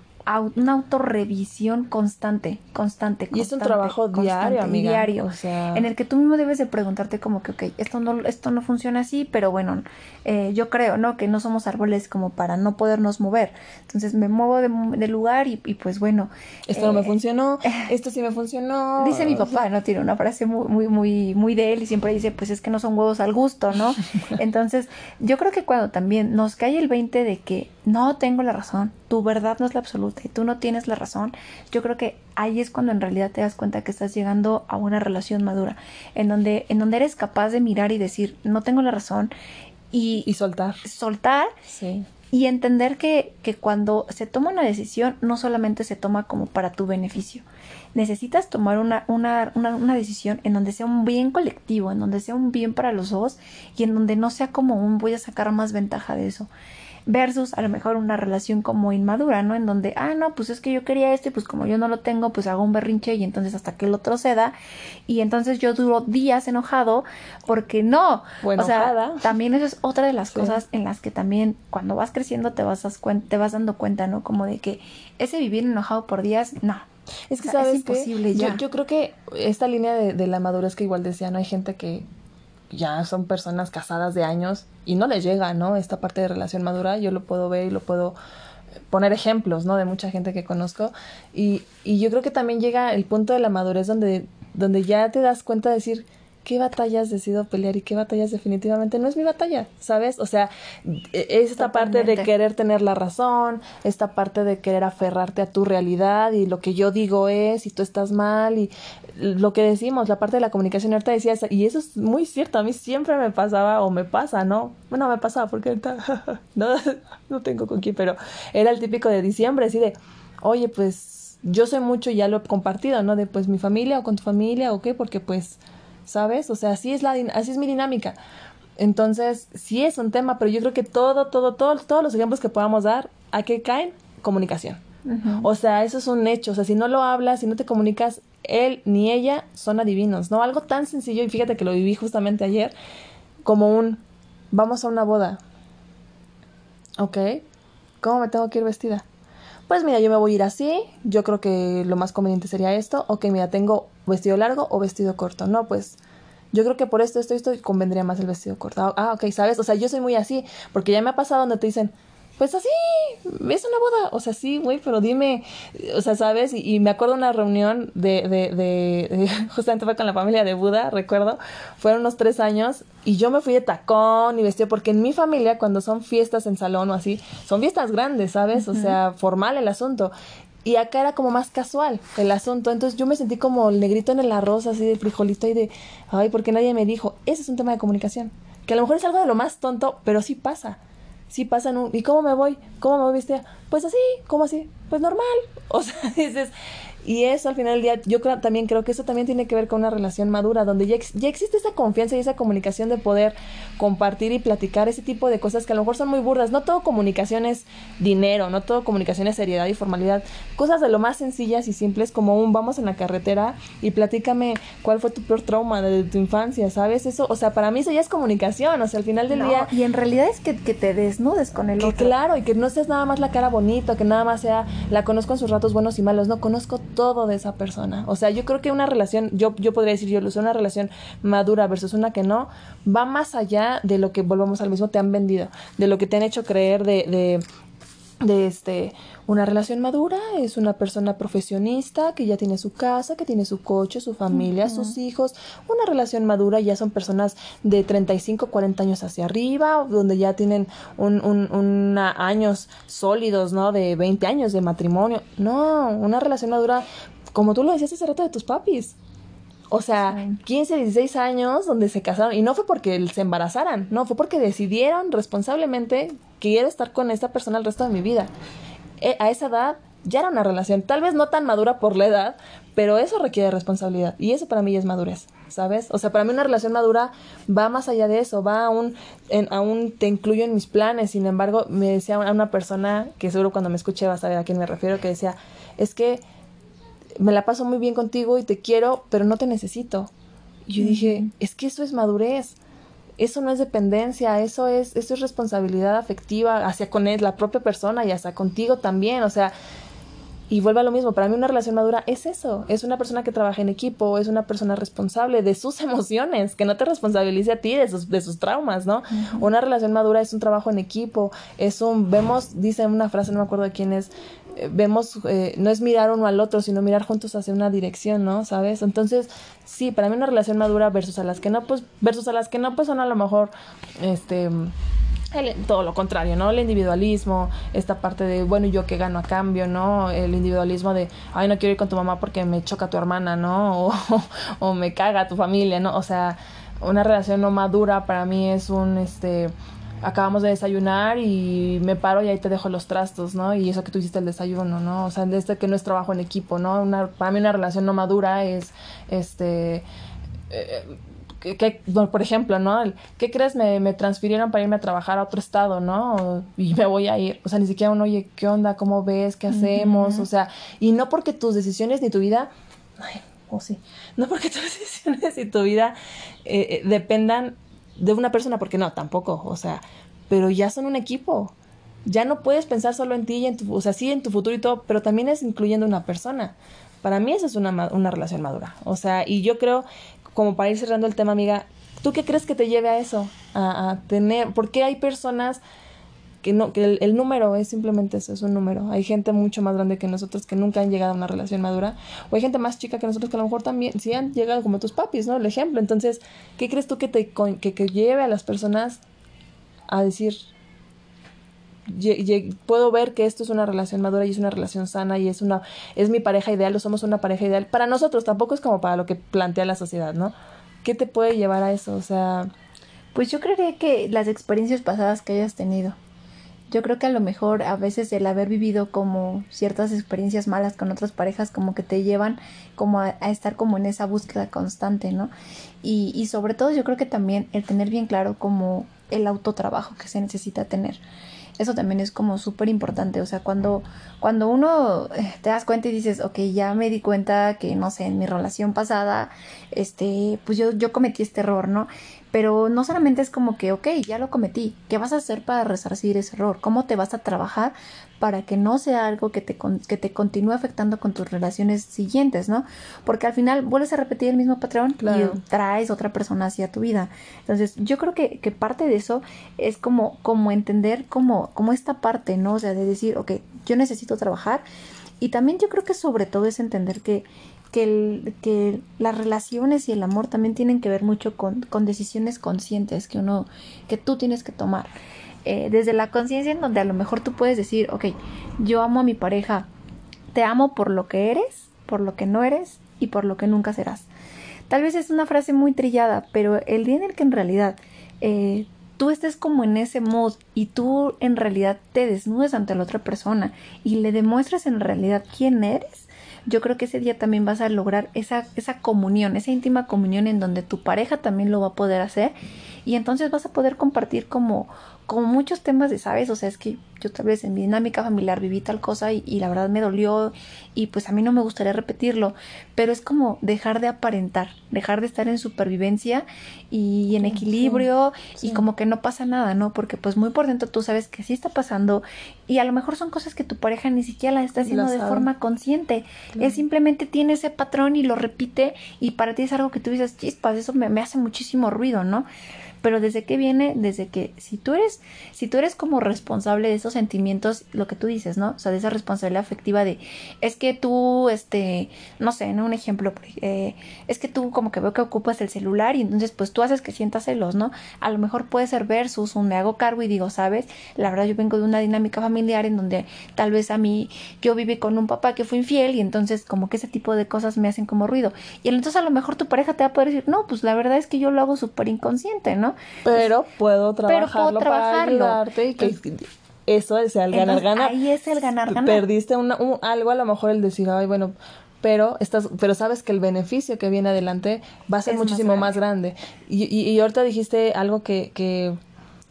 una autorrevisión constante, constante, Y es un trabajo diario, amiga. diario O sea, en el que tú mismo debes de preguntarte como que, ok, esto no, esto no funciona así, pero bueno, eh, yo creo, ¿no? Que no somos árboles como para no podernos mover. Entonces me muevo de, de lugar y, y pues bueno. esto no me eh, funcionó, esto sí me funcionó. Dice mi papá, ¿no? Tiene una frase muy, muy, muy, muy de él y siempre dice, pues es que no son huevos al gusto, ¿no? Entonces, yo creo que cuando también nos cae el 20 de que no tengo la razón, tu verdad no es la absoluta y tú no tienes la razón, yo creo que ahí es cuando en realidad te das cuenta que estás llegando a una relación madura, en donde, en donde eres capaz de mirar y decir, no tengo la razón y, Y soltar. soltar Sí. y entender que, que cuando se toma una decisión no solamente se toma como para tu beneficio, necesitas tomar una, una, una, una, decisión en donde sea un bien colectivo, en donde sea un bien para los dos y en donde no sea como un voy a sacar más ventaja de eso versus a lo mejor una relación como inmadura, ¿no? En donde, ah, no, pues es que yo quería esto y pues como yo no lo tengo, pues hago un berrinche y entonces hasta que el otro ceda y entonces yo duro días enojado porque no. Bueno, o sea, también eso es otra de las cosas en las que también cuando vas creciendo te vas, te vas dando cuenta, ¿no? Como de que ese vivir enojado por días, no. Es que sabes es imposible ya. Yo, creo que esta línea de, de la madurez que igual decía, no hay gente que ya son personas casadas de años y no les llega, ¿no? Esta parte de relación madura, yo lo puedo ver y lo puedo poner ejemplos, ¿no? De mucha gente que conozco. Y, y yo creo que también llega el punto de la madurez donde, donde ya te das cuenta de decir, qué batallas decido pelear y qué batallas definitivamente no es mi batalla, ¿sabes? O sea, e, es esta parte de querer tener la razón, esta parte de querer aferrarte a tu realidad y lo que yo digo es y tú estás mal y lo que decimos, la parte de la comunicación ahorita decías, y eso es muy cierto, a mí siempre me pasaba o me pasa, ¿no? Bueno, me pasaba porque ahorita no, no tengo con quién, pero era el típico de diciembre, así de, oye, pues yo sé mucho y ya lo he compartido, ¿no? De pues mi familia o con tu familia o qué, porque pues ¿sabes? O sea, así es, la, así es mi dinámica. Entonces, sí es un tema, pero yo creo que todo, todo, todo, todos los ejemplos que podamos dar, ¿a qué caen? Comunicación. O sea, eso es un hecho. O sea, si no lo hablas, si no te comunicas, él ni ella son adivinos, ¿no? Algo tan sencillo, y fíjate que lo viví justamente ayer, como un, vamos a una boda. ¿Ok? ¿Cómo me tengo que ir vestida? Pues mira, yo me voy a ir así, yo creo que lo más conveniente sería esto, ok, mira, tengo vestido largo o vestido corto, no, pues yo creo que por esto, esto, esto convendría más el vestido corto. Ah, ok, ¿sabes? O sea, yo soy muy así, porque ya me ha pasado donde te dicen, pues así, es una boda. O sea, sí, güey, pero dime, o sea, ¿sabes? Y, me acuerdo una reunión de, de, de, justamente fue con la familia de Buda, recuerdo, fueron unos tres años y yo me fui de tacón y vestido, porque en mi familia, cuando son fiestas en salón o así, son fiestas grandes, ¿sabes? O sea, formal el asunto. Y acá era como más casual el asunto. Entonces yo me sentí como el negrito en el arroz, así de frijolito y de, ay, porque nadie me dijo. Ese es un tema de comunicación. Que a lo mejor es algo de lo más tonto, pero sí pasa sí pasan un... ¿Y cómo me voy? ¿Cómo me voy? Pues así, ¿cómo así? Pues normal. O sea, dices, y eso al final del día, yo creo, también creo que eso también tiene que ver con una relación madura, donde ya, ya existe esa confianza y esa comunicación de poder compartir y platicar ese tipo de cosas que a lo mejor son muy burdas. No todo comunicación es dinero, no todo comunicación es seriedad y formalidad. Cosas de lo más sencillas y simples como un vamos en la carretera y platícame cuál fue tu peor trauma de tu infancia, ¿sabes? Eso, o sea, para mí eso ya es comunicación, o sea, al final del día... Y en realidad es que, que te desnudes con el que, Claro, y que no seas nada más la cara bonita, que nada más sea, la conozco en sus ratos buenos y malos, no, conozco todo de esa persona. O sea, yo creo que una relación, yo, yo podría decir, yo lo sé, una relación madura versus una que no, va más allá de lo que, volvamos al mismo, te han vendido, de lo que te han hecho creer de, de de este una relación madura es una persona profesionista que ya tiene su casa, que tiene su coche, su familia, sus hijos. Una relación madura ya son personas de 35, 40 años hacia arriba, donde ya tienen un, un, años sólidos, ¿no? De 20 años de matrimonio. No, una relación madura como tú lo decías hace rato de tus papis. O sea, 15, 16 años donde se casaron y no fue porque se embarazaran, no, fue porque decidieron responsablemente que quiero estar con esta persona el resto de mi vida. E, a esa edad ya era una relación, tal vez no tan madura por la edad, pero eso requiere responsabilidad y eso para mí ya es madurez, ¿sabes? O sea, para mí una relación madura va más allá de eso, va aún, en, aún te incluyo en mis planes, sin embargo, me decía una persona que seguro cuando me escuché vas a ver a quién me refiero, que decía, es que me la paso muy bien contigo y te quiero, pero no te necesito. Y yo dije, es que eso es madurez. Eso no es dependencia, eso es, eso es responsabilidad afectiva hacia con él, la propia persona y hasta contigo también. O sea, y vuelve a lo mismo, para mí una relación madura es eso, es una persona que trabaja en equipo, es una persona responsable de sus emociones, que no te responsabilice a ti de sus, de sus traumas, ¿no? Una relación madura es un trabajo en equipo, es un, vemos, dice una frase, no me acuerdo de quién es, vemos, eh, no es mirar uno al otro, sino mirar juntos hacia una dirección, ¿no? ¿Sabes? Entonces, sí, para mí una relación madura versus a las que no, pues, versus a las que no, pues son a lo mejor, este, todo lo contrario, ¿no? El individualismo, esta parte de, bueno, yo qué gano a cambio, ¿no? El individualismo de, ay, no quiero ir con tu mamá porque me choca tu hermana, ¿no? O, o me caga tu familia, ¿no? O sea, una relación no madura para mí es un, este, acabamos de desayunar y me paro y ahí te dejo los trastos, ¿no? Y eso que tú hiciste el desayuno, ¿no? O sea, este que no es trabajo en equipo, ¿no? Una, para mí una relación no madura es, este, eh, que, por ejemplo, ¿no? ¿Qué crees? Me, me, transfirieron para irme a trabajar a otro estado, ¿no? Y me voy a ir. O sea, ni siquiera uno, oye, ¿qué onda? ¿Cómo ves? ¿Qué hacemos? O sea, y no porque tus decisiones ni tu vida, ay, o sí, no porque tus decisiones y tu vida eh, eh, dependan de una persona, porque no, tampoco, o sea, pero ya son un equipo. Ya no puedes pensar solo en ti y en tu, o sea, sí en tu futuro y todo, pero también es incluyendo una persona. Para mí eso es una, una relación madura. O sea, y yo creo como para ir cerrando el tema, amiga, ¿tú qué crees que te lleve a eso? A, tener, ¿por qué hay personas que no, que el, número es simplemente eso, es un número. Hay gente mucho más grande que nosotros que nunca han llegado a una relación madura, o hay gente más chica que nosotros que a lo mejor también sí han llegado como tus papis, ¿no? El ejemplo. Entonces, ¿qué crees tú que te que, lleve a las personas a decir puedo ver que esto es una relación madura y es una relación sana y es una es mi pareja ideal o somos una pareja ideal para nosotros tampoco es como para lo que plantea la sociedad no qué te puede llevar a eso o sea pues yo creería que las experiencias pasadas que hayas tenido yo creo que a lo mejor a veces el haber vivido como ciertas experiencias malas con otras parejas como que te llevan como a, estar como en esa búsqueda constante no y, y sobre todo yo creo que también el tener bien claro como el autotrabajo que se necesita tener eso también es como súper importante. O sea, cuando, cuando uno eh, te das cuenta y dices, ok, ya me di cuenta que, no sé, en mi relación pasada, este, pues yo, yo cometí este error, ¿no? Pero no solamente es como que, ok, ya lo cometí, ¿qué vas a hacer para resarcir ese error? ¿Cómo te vas a trabajar para que no sea algo que te, que te continúe afectando con tus relaciones siguientes, ¿no? Porque al final vuelves a repetir el mismo patrón y traes otra persona hacia tu vida. Entonces, yo creo que, que parte de eso es como, como entender como, como esta parte, ¿no? O sea, de decir, ok, yo necesito trabajar. Y también yo creo que sobre todo es entender que, que, el, que las relaciones y el amor también tienen que ver mucho con, decisiones conscientes que uno, que tú tienes que tomar. Eh, desde la conciencia en donde a lo mejor tú puedes decir, ok, yo amo a mi pareja, te amo por lo que eres, por lo que no eres y por lo que nunca serás. Tal vez es una frase muy trillada, pero el día en el que en realidad eh, tú estés como en ese mod y tú en realidad te desnudes ante la otra persona y le demuestres en realidad quién eres, yo creo que ese día también vas a lograr esa, esa comunión, esa íntima comunión en donde tu pareja también lo va a poder hacer. Y entonces vas a poder compartir como, como muchos temas de, ¿sabes? O sea, es que yo tal vez en mi dinámica familiar viví tal cosa y, la verdad me dolió y pues a mí no me gustaría repetirlo, pero es como dejar de aparentar, dejar de estar en supervivencia y en equilibrio y como que no pasa nada, ¿no? Porque pues muy por dentro tú sabes que sí está pasando y a lo mejor son cosas que tu pareja ni siquiera las está haciendo de forma consciente, él simplemente tiene ese patrón y lo repite y para ti es algo que tú dices, chispas, eso me, me hace muchísimo ruido, ¿no? Pero desde que viene, desde que si tú eres, si tú eres como responsable de esos sentimientos, lo que tú dices, ¿no? O sea, de esa responsabilidad afectiva de, es que tú, este, no sé, ¿no? Un ejemplo, eh, es que tú como que veo que ocupas el celular y entonces pues tú haces que sientas celos, ¿no? A lo mejor puede ser versus un me hago cargo y digo, ¿sabes? La verdad yo vengo de una dinámica familiar en donde tal vez a mí yo viví con un papá que fue infiel y entonces como que ese tipo de cosas me hacen como ruido. Y entonces a lo mejor tu pareja te va a poder decir, no, pues la verdad es que yo lo hago súper inconsciente, ¿no? Pero puedo trabajarlo, para ayudarte y que eso es el ganar-ganar. Ahí es el ganar-ganar. Perdiste un, algo, a lo mejor el decir, ay, bueno, pero estás, pero sabes que el beneficio que viene adelante va a ser muchísimo más grande. Y, y, ahorita dijiste algo que, que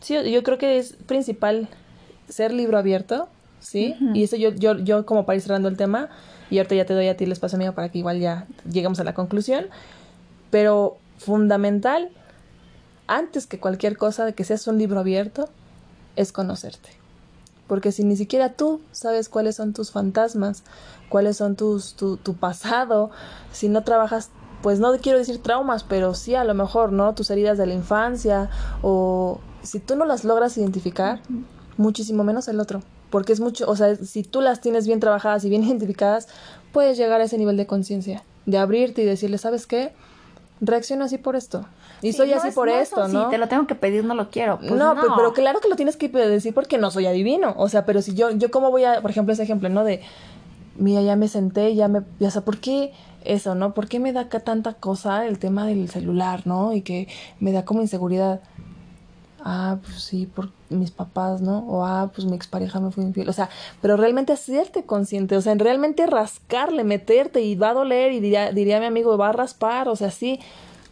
sí, yo creo que es principal ser libro abierto, ¿sí? Y eso yo, yo, yo como para ir cerrando el tema, y ahorita ya te doy a ti el espacio mío para que igual ya lleguemos a la conclusión, pero fundamental antes que cualquier cosa de que seas un libro abierto, es conocerte. Porque si ni siquiera tú sabes cuáles son tus fantasmas, cuáles son tus, tu, tu pasado, si no trabajas, pues no quiero decir traumas, pero sí a lo mejor, ¿no? Tus heridas de la infancia, o si tú no las logras identificar, muchísimo menos el otro. Porque es mucho, o sea, si tú las tienes bien trabajadas y bien identificadas, puedes llegar a ese nivel de conciencia, de abrirte y decirle, ¿sabes qué? Reacciono así por esto. Y soy así por esto, ¿no? Si te lo tengo que pedir, no lo quiero. Pues no, Pero, claro que lo tienes que decir porque no soy adivino. O sea, pero si yo, yo cómo voy a, por ejemplo, ese ejemplo, ¿no? De, mira, ya me senté, ya me, ya sé, ¿por qué eso, no? ¿Por qué me da tanta cosa el tema del celular, ¿no? Y que me da como inseguridad. Ah, pues sí, por mis papás, ¿no? O ah, pues mi expareja me fue infiel. O sea, pero realmente hacerte consciente, o sea, en realmente rascarle, meterte y va a doler y diría, diría mi amigo, va a raspar, o sea, sí.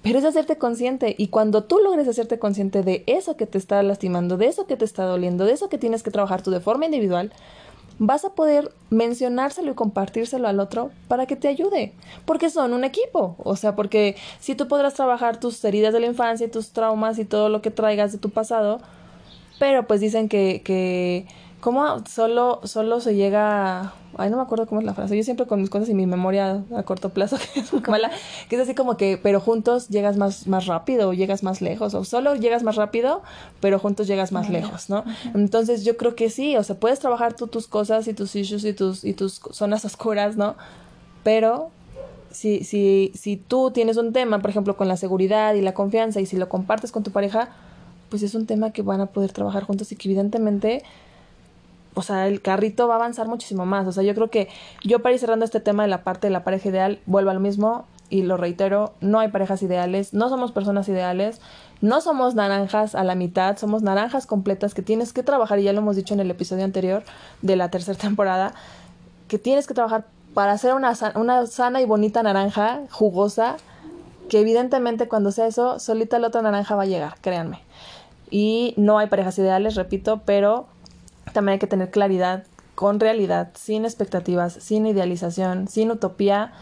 Pero es hacerte consciente y cuando tú logres hacerte consciente de eso que te está lastimando, de eso que te está doliendo, de eso que tienes que trabajar tú de forma individual, vas a poder mencionárselo y compartírselo al otro para que te ayude, porque son un equipo, o sea, porque si tú podrás trabajar tus heridas de la infancia y tus traumas y todo lo que traigas de tu pasado, pero pues dicen que, que ¿Cómo solo, solo se llega Ay, no me acuerdo cómo es la frase. Yo siempre con mis cosas y mi memoria a corto plazo, que es mala, que es así como que, pero juntos llegas más, más rápido o llegas más lejos, o solo llegas más rápido, pero juntos llegas más lejos, ¿no? Entonces yo creo que sí, o sea, puedes trabajar tú tus cosas y tus issues y tus, y tus zonas oscuras, ¿no? Pero si, si, si tú tienes un tema, por ejemplo, con la seguridad y la confianza, y si lo compartes con tu pareja, pues es un tema que van a poder trabajar juntos y que evidentemente o sea, el carrito va a avanzar muchísimo más. O sea, yo creo que yo para ir cerrando este tema de la parte de la pareja ideal, vuelvo a lo mismo y lo reitero, no hay parejas ideales, no somos personas ideales, no somos naranjas a la mitad, somos naranjas completas que tienes que trabajar, y ya lo hemos dicho en el episodio anterior de la tercera temporada, que tienes que trabajar para ser una, una sana y bonita naranja, jugosa, que evidentemente cuando sea eso, solita la otra naranja va a llegar, créanme. Y no hay parejas ideales, repito, pero también hay que tener claridad con realidad, sin expectativas, sin idealización, sin utopía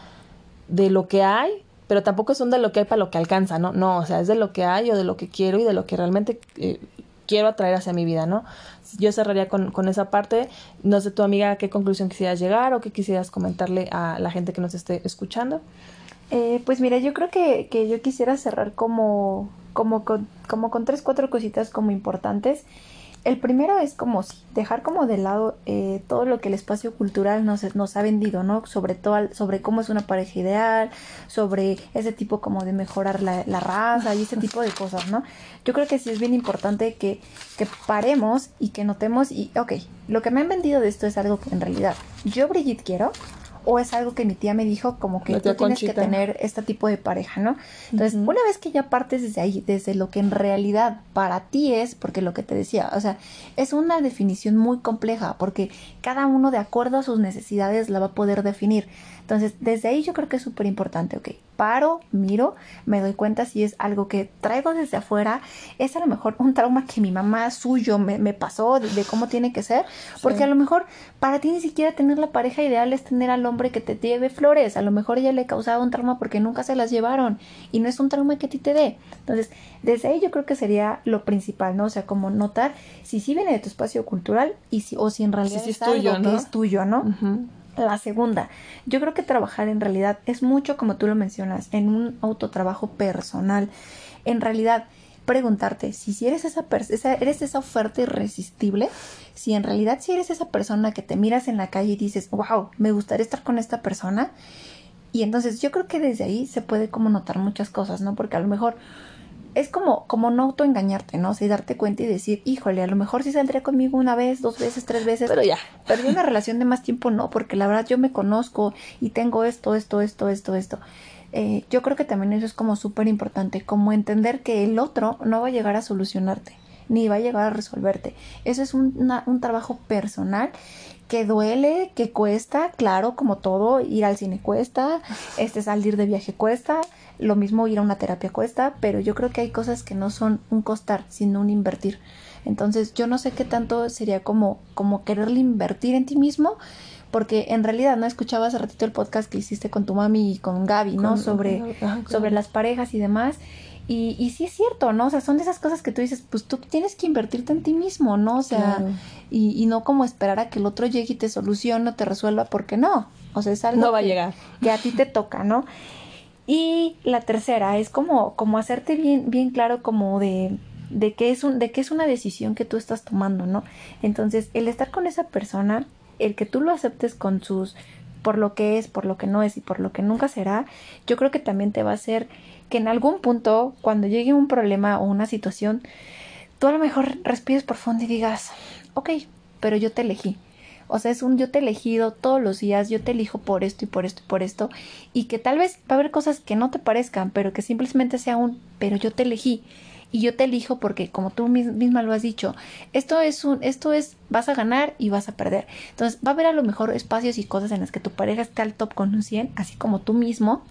de lo que hay, pero tampoco es un de lo que hay para lo que alcanza, ¿no? No, o sea, es de lo que hay o de lo que quiero y de lo que realmente eh, quiero atraer hacia mi vida, ¿no? Yo cerraría con, con, esa parte. No sé tu amiga qué conclusión quisieras llegar o qué quisieras comentarle a la gente que nos esté escuchando. Eh, pues mira, yo creo que, que yo quisiera cerrar como, como, con, como con tres, cuatro cositas como importantes. El primero es como dejar como de lado eh, todo lo que el espacio cultural nos, nos ha vendido, ¿no? Sobre todo sobre cómo es una pareja ideal, sobre ese tipo como de mejorar la, la raza y ese tipo de cosas, ¿no? Yo creo que sí es bien importante que, que paremos y que notemos y, ok, lo que me han vendido de esto es algo que en realidad yo, Brigitte, quiero, o es algo que mi tía me dijo como que tú tienes que tener este tipo de pareja, ¿no? Entonces, una vez que ya partes desde ahí, desde lo que en realidad para ti es, porque lo que te decía, o sea, es una definición muy compleja, porque cada uno de acuerdo a sus necesidades la va a poder definir. Entonces, desde ahí yo creo que es súper importante, ok, paro, miro, me doy cuenta si es algo que traigo desde afuera, es a lo mejor un trauma que mi mamá suyo me, me pasó de, cómo tiene que ser, porque a lo mejor para ti ni siquiera tener la pareja ideal es tener al hombre que te lleve flores, a lo mejor ella le causaba un trauma porque nunca se las llevaron y no es un trauma que a ti te dé. Entonces, desde ahí yo creo que sería lo principal, ¿no? O sea, como notar si sí viene de tu espacio cultural y si, o si en realidad es, tuyo, algo que es tuyo, ¿no? La segunda, yo creo que trabajar en realidad es mucho, como tú lo mencionas, en un autotrabajo personal. En realidad, preguntarte si, eres esa, esa, eres esa oferta irresistible, si en realidad si eres esa persona que te miras en la calle y dices, wow, me gustaría estar con esta persona. Y entonces yo creo que desde ahí se puede como notar muchas cosas, ¿no? Porque a lo mejor es como, como no autoengañarte, ¿no? O sea, darte cuenta y decir, híjole, a lo mejor sí saldría conmigo una vez, dos veces, tres veces. Pero ya. Pero una relación de más tiempo no, porque la verdad yo me conozco y tengo esto, esto, esto, esto, esto. Eh, yo creo que también eso es como súper importante, como entender que el otro no va a llegar a solucionarte, ni va a llegar a resolverte. Eso es un, un trabajo personal que duele, que cuesta, claro, como todo, ir al cine cuesta, este salir de viaje cuesta, lo mismo ir a una terapia cuesta, pero yo creo que hay cosas que no son un costar, sino un invertir. Entonces, yo no sé qué tanto sería como, como quererle invertir en ti mismo, porque en realidad no escuchaba hace ratito el podcast que hiciste con tu mami y con Gaby, ¿no? sobre, sobre las parejas y demás. Y, y sí es cierto, ¿no? O sea, son de esas cosas que tú dices, pues tú tienes que invertirte en ti mismo, ¿no? O sea, y, y, no como esperar a que el otro llegue y te solucione o te resuelva, porque no. O sea, es algo no va a llegar. que a ti te toca, ¿no? Y la tercera es como, como hacerte bien, bien claro como de, de que es un, de que es una decisión que tú estás tomando, ¿no? Entonces, el estar con esa persona, el que tú lo aceptes con sus por lo que es, por lo que no es y por lo que nunca será, yo creo que también te va a hacer que en algún punto, cuando llegue un problema o una situación, tú a lo mejor respires por fondo y digas, ok, pero yo te elegí. O sea, es un yo te he elegido todos los días, yo te elijo por esto y por esto y por esto. Y que tal vez va a haber cosas que no te parezcan, pero que simplemente sea un pero yo te elegí. y yo te elijo porque como tú misma lo has dicho, esto es un esto es vas a ganar y vas a perder. Entonces, va a haber a lo mejor espacios y cosas en las que tu pareja esté al top con un 100, así como tú mismo,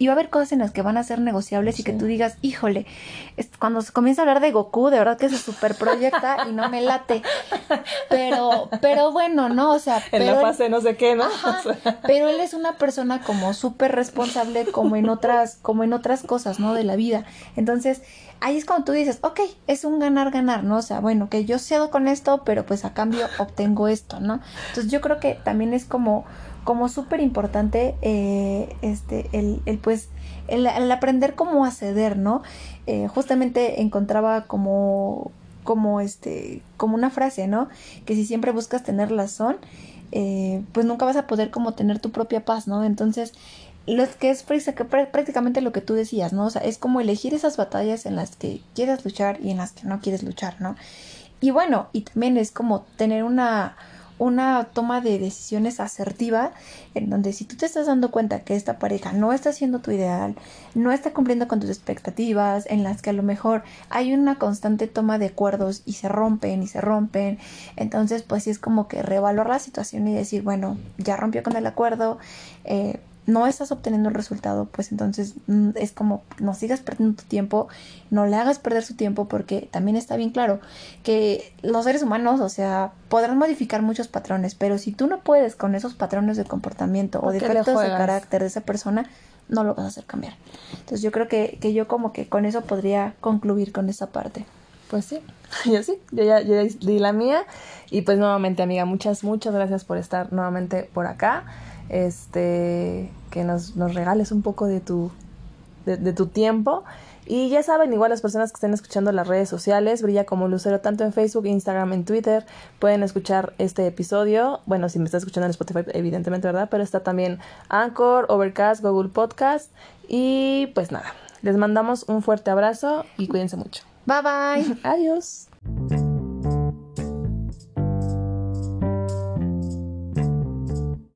y va a haber cosas en las que van a ser negociables y que tú digas, híjole, cuando se comienza a hablar de Goku, de verdad que se super proyecta y no me late. Pero, pero bueno, ¿no? O sea, en la fase no sé qué, ¿no? pero él es una persona como súper responsable como en otras, como en otras cosas, ¿no? De la vida. Entonces, ahí es cuando tú dices, ok, es un ganar-ganar, ¿no? O sea, bueno, que yo cedo con esto, pero pues a cambio obtengo esto, ¿no? Entonces yo creo que también es como como súper importante eh, este, el, el pues, el, aprender cómo acceder, ¿no? Eh, justamente encontraba como, como, este, como una frase, ¿no? Que si siempre buscas tener razón, eh, pues nunca vas a poder como tener tu propia paz, ¿no? Entonces, lo que es prácticamente lo que tú decías, ¿no? O sea, es como elegir esas batallas en las que quieres luchar y en las que no quieres luchar, ¿no? Y bueno, y también es como tener una una toma de decisiones asertiva en donde si tú te estás dando cuenta que esta pareja no está siendo tu ideal, no está cumpliendo con tus expectativas, en las que a lo mejor hay una constante toma de acuerdos y se rompen y se rompen, entonces pues sí es como que reevaluar la situación y decir, bueno, ya rompió con el acuerdo, eh, no estás obteniendo el resultado, pues entonces mm, es como no sigas perdiendo tu tiempo, no le hagas perder su tiempo porque también está bien claro que los seres humanos, o sea, podrán modificar muchos patrones, pero si tú no puedes con esos patrones de comportamiento o defectos de carácter de esa persona, no lo vas a hacer cambiar. Entonces yo creo que, que yo como que con eso podría concluir con esa parte. Pues sí, yo sí, yo ya, yo ya di la mía y pues nuevamente amiga, muchas, muchas gracias por estar nuevamente por acá este, que nos, nos regales un poco de tu, de, tu tiempo. Y ya saben, igual las personas que estén escuchando las redes sociales, Brilla como Lucero, tanto en Facebook, Instagram, en Twitter, pueden escuchar este episodio. Bueno, si me está escuchando en Spotify, evidentemente, ¿verdad? Pero está también Anchor, Overcast, Google Podcast. Y pues nada, les mandamos un fuerte abrazo y cuídense mucho. Bye bye. Adiós.